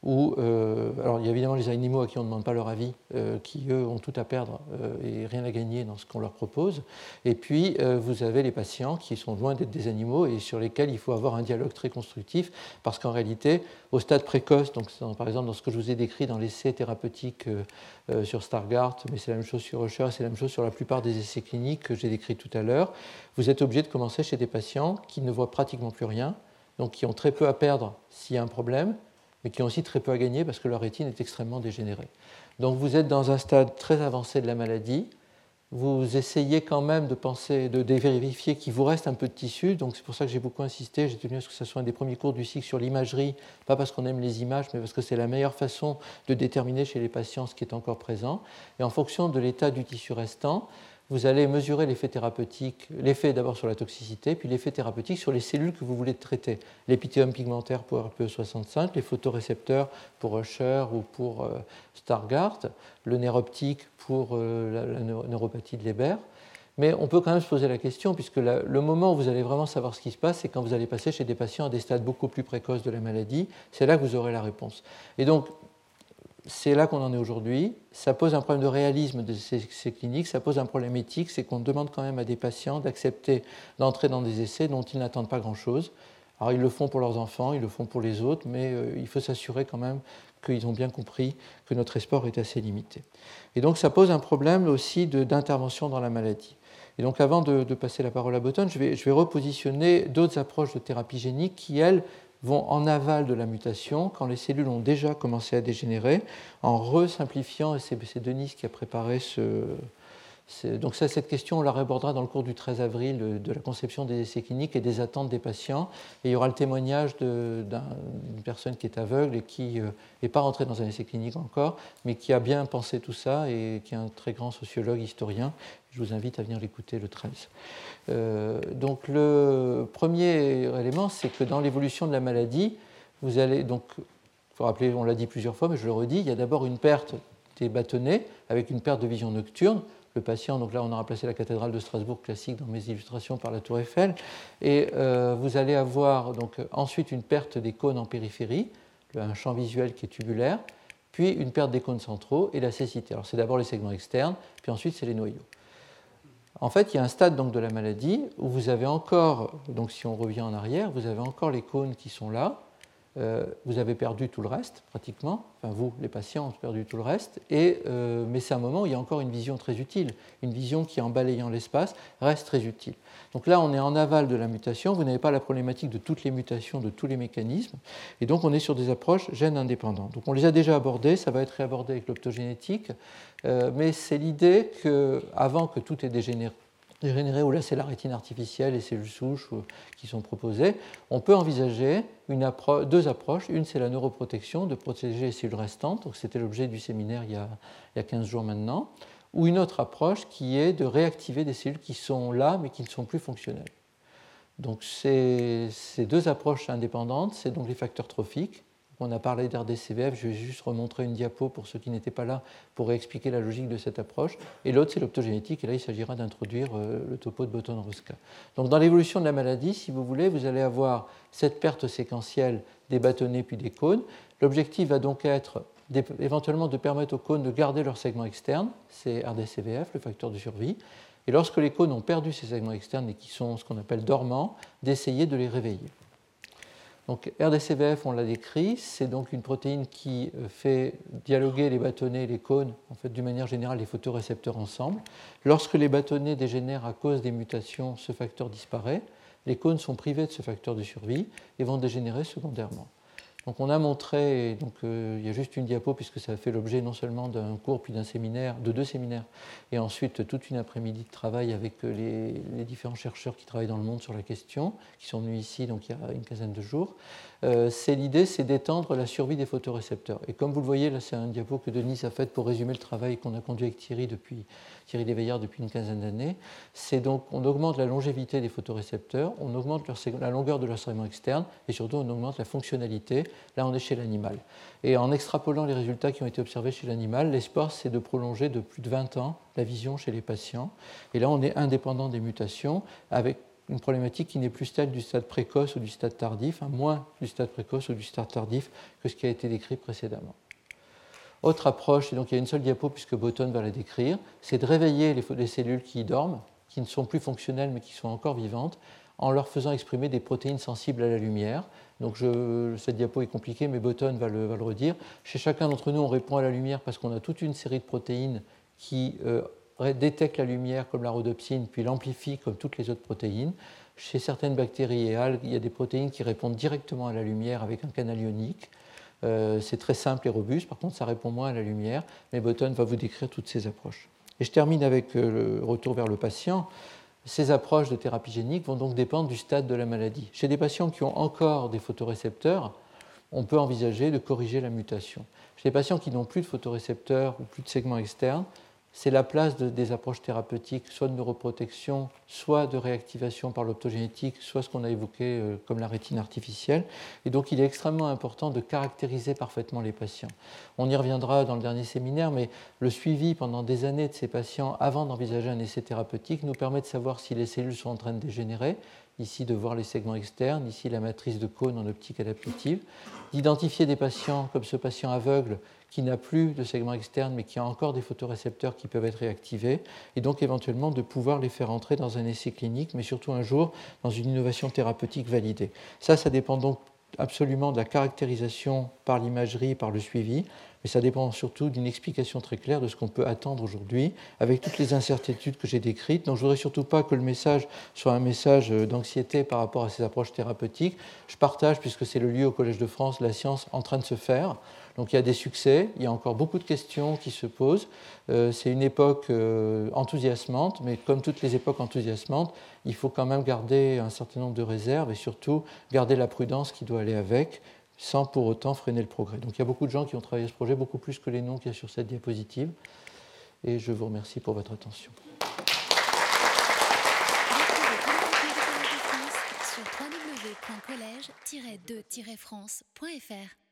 où, euh, il y a évidemment les animaux à qui on ne demande pas leur avis, euh, qui eux ont tout à perdre euh, et rien à gagner dans ce qu'on leur propose. Et puis vous avez les patients qui sont loin d'être des animaux et sur lesquels il faut avoir un dialogue très constructif, parce qu'en réalité, au stade précoce, par exemple dans ce que je vous ai décrit dans l'essai thérapeutique sur Stargardt, mais c'est la même chose sur Usher, c'est la même chose sur la plupart des essais cliniques que j'ai décrits tout à l'heure, vous êtes obligé de commencer chez des patients qui ne voient pratiquement plus rien, donc qui ont très peu à perdre s'il y a un problème, mais qui ont aussi très peu à gagner parce que leur rétine est extrêmement dégénérée. Donc vous êtes dans un stade très avancé de la maladie, vous essayez quand même de penser, de, vérifier qu'il vous reste un peu de tissu, donc c'est pour ça que j'ai beaucoup insisté, j'ai tenu à ce que ce soit un des premiers cours du cycle sur l'imagerie, pas parce qu'on aime les images, mais parce que c'est la meilleure façon de déterminer chez les patients ce qui est encore présent. Et en fonction de l'état du tissu restant, vous allez mesurer l'effet thérapeutique, l'effet d'abord sur la toxicité, puis l'effet thérapeutique sur les cellules que vous voulez traiter. L'épithélium pigmentaire pour RPE65, les photorécepteurs pour Usher ou pour euh, Stargardt, le nerf optique pour euh, la, neuropathie de Leber. Mais on peut quand même se poser la question, puisque le moment où vous allez vraiment savoir ce qui se passe, c'est quand vous allez passer chez des patients à des stades beaucoup plus précoces de la maladie. C'est là que vous aurez la réponse. Et donc, c'est là qu'on en est aujourd'hui. Ça pose un problème de réalisme de ces, cliniques, ça pose un problème éthique, c'est qu'on demande quand même à des patients d'accepter d'entrer dans des essais dont ils n'attendent pas grand-chose. Alors ils le font pour leurs enfants, ils le font pour les autres, mais euh, il faut s'assurer quand même qu'ils ont bien compris que notre espoir est assez limité. Et donc ça pose un problème aussi d'intervention dans la maladie. Et donc avant de, passer la parole à Botton, je vais, je vais repositionner d'autres approches de thérapie génique qui, elles, vont en aval de la mutation quand les cellules ont déjà commencé à dégénérer, en resimplifiant, et c'est Denis qui a préparé ce, donc ça, cette question, on la abordera dans le cours du 13 avril de la conception des essais cliniques et des attentes des patients. Et il y aura le témoignage d'une personne qui est aveugle et qui n'est euh, pas rentrée dans un essai clinique encore, mais qui a bien pensé tout ça et qui est un très grand sociologue, historien. Je vous invite à venir l'écouter le 13. Euh, donc le premier élément, c'est que dans l'évolution de la maladie, vous allez donc, il faut rappeler, on l'a dit plusieurs fois, mais je le redis, il y a d'abord une perte des bâtonnets avec une perte de vision nocturne le patient. Donc là, on a remplacé la cathédrale de Strasbourg classique dans mes illustrations par la tour Eiffel. Et euh, vous allez avoir donc, ensuite une perte des cônes en périphérie, un champ visuel qui est tubulaire, puis une perte des cônes centraux et la cécité. Alors c'est d'abord les segments externes, puis ensuite c'est les noyaux. En fait, il y a un stade donc, de la maladie où vous avez encore, donc si on revient en arrière, vous avez encore les cônes qui sont là, euh, vous avez perdu tout le reste, pratiquement. Enfin, vous, les patients, ont perdu tout le reste. Euh, mais c'est un moment où il y a encore une vision très utile. Une vision qui, en balayant l'espace, reste très utile. Donc là, on est en aval de la mutation. Vous n'avez pas la problématique de toutes les mutations, de tous les mécanismes. Et donc, on est sur des approches gènes indépendants. Donc, on les a déjà abordées. Ça va être réabordé avec l'optogénétique. Euh, mais c'est l'idée qu'avant que tout ait dégénéré, où là c'est la rétine artificielle et cellules souches qui sont proposées, on peut envisager une deux approches. Une, c'est la neuroprotection, de protéger les cellules restantes, c'était l'objet du séminaire il y, a, il y, a, 15 jours maintenant, ou une autre approche qui est de réactiver des cellules qui sont là mais qui ne sont plus fonctionnelles. Donc ces, ces deux approches indépendantes, c'est donc les facteurs trophiques, on a parlé d'RDCVF, je vais juste remontrer une diapo pour ceux qui n'étaient pas là pour expliquer la logique de cette approche. Et l'autre, c'est l'optogénétique, et là, il s'agira d'introduire euh, le topo de Button-Rosca. Donc, dans l'évolution de la maladie, si vous voulez, vous allez avoir cette perte séquentielle des bâtonnets puis des cônes. L'objectif va donc être éventuellement de permettre aux cônes de garder leur segment externe, c'est RDCVF, le facteur de survie, et lorsque les cônes ont perdu ces segments externes et qui sont ce qu'on appelle dormants, d'essayer de les réveiller. Donc RDCVF, on l'a décrit, c'est donc une protéine qui euh, fait dialoguer les bâtonnets et les cônes, en fait, d'une manière générale, les photorécepteurs ensemble. Lorsque les bâtonnets dégénèrent à cause des mutations, ce facteur disparaît. Les cônes sont privés de ce facteur de survie et vont dégénérer secondairement. Donc on a montré, euh, il y a juste une diapo puisque ça a fait l'objet non seulement d'un cours puis d'un séminaire, de deux séminaires, et ensuite toute une après-midi de travail avec euh, les, différents chercheurs qui travaillent dans le monde sur la question, qui sont venus ici donc il y a une quinzaine de jours. Euh, c'est l'idée, c'est d'étendre la survie des photorécepteurs. Et comme vous le voyez, là c'est un diapo que Denis a fait pour résumer le travail qu'on a conduit avec Thierry depuis Thierry Léveillard depuis une quinzaine d'années. C'est donc on augmente la longévité des photorécepteurs, on augmente la longueur de leur segment externe et surtout on augmente la fonctionnalité. Là on est chez l'animal. Et en extrapolant les résultats qui ont été observés chez l'animal, l'espoir c'est de prolonger de plus de 20 ans la vision chez les patients. Et là on est indépendant des mutations avec une problématique qui n'est plus celle du stade précoce ou du stade tardif, hein, moins du stade précoce ou du stade tardif que ce qui a été décrit précédemment. Autre approche, et donc il y a une seule diapo puisque Botton va la décrire, c'est de réveiller les, cellules qui dorment, qui ne sont plus fonctionnelles mais qui sont encore vivantes, en leur faisant exprimer des protéines sensibles à la lumière. Donc cette diapo est compliquée, mais Botton va le, redire. Chez chacun d'entre nous, on répond à la lumière parce qu'on a toute une série de protéines qui euh, détectent la lumière comme la rhodopsine, puis l'amplifient comme toutes les autres protéines. Chez certaines bactéries et algues, il y a des protéines qui répondent directement à la lumière avec un canal ionique. Euh, c'est très simple et robuste, par contre ça répond moins à la lumière, mais Button va vous décrire toutes ces approches. Et je termine avec euh, le retour vers le patient. Ces approches de thérapie génique vont donc dépendre du stade de la maladie. Chez des patients qui ont encore des photorécepteurs, on peut envisager de corriger la mutation. Chez des patients qui n'ont plus de photorécepteurs ou plus de segments externes, c'est la place des approches thérapeutiques, soit de neuroprotection, soit de réactivation par l'optogénétique, soit ce qu'on a évoqué euh, comme la rétine artificielle. Et donc il est extrêmement important de caractériser parfaitement les patients. On y reviendra dans le dernier séminaire, mais le suivi pendant des années de ces patients avant d'envisager un essai thérapeutique nous permet de savoir si les cellules sont en train de dégénérer, ici de voir les segments externes, ici la matrice de cône en optique adaptative, d'identifier des patients comme ce patient aveugle qui n'a plus de segment externe mais qui a encore des photorécepteurs qui peuvent être réactivés, et donc éventuellement de pouvoir les faire entrer dans un essai clinique, mais surtout un jour dans une innovation thérapeutique validée. Ça, ça dépend donc absolument de la caractérisation par l'imagerie, par le suivi, mais ça dépend surtout d'une explication très claire de ce qu'on peut attendre aujourd'hui, avec toutes les incertitudes que j'ai décrites. Donc je ne voudrais surtout pas que le message soit un message d'anxiété par rapport à ces approches thérapeutiques. Je partage, puisque c'est le lieu au Collège de France, la science en train de se faire. Donc il y a des succès, il y a encore beaucoup de questions qui se posent. Euh, c'est une époque euh, enthousiasmante, mais comme toutes les époques enthousiasmantes, il faut quand même garder un certain nombre de réserves et surtout garder la prudence qui doit aller avec sans pour autant freiner le progrès. Donc il y a beaucoup de gens qui ont travaillé ce projet, beaucoup plus que les noms qu'il y a sur cette diapositive. Et je vous remercie pour votre attention. sur www.colège-2-france.fr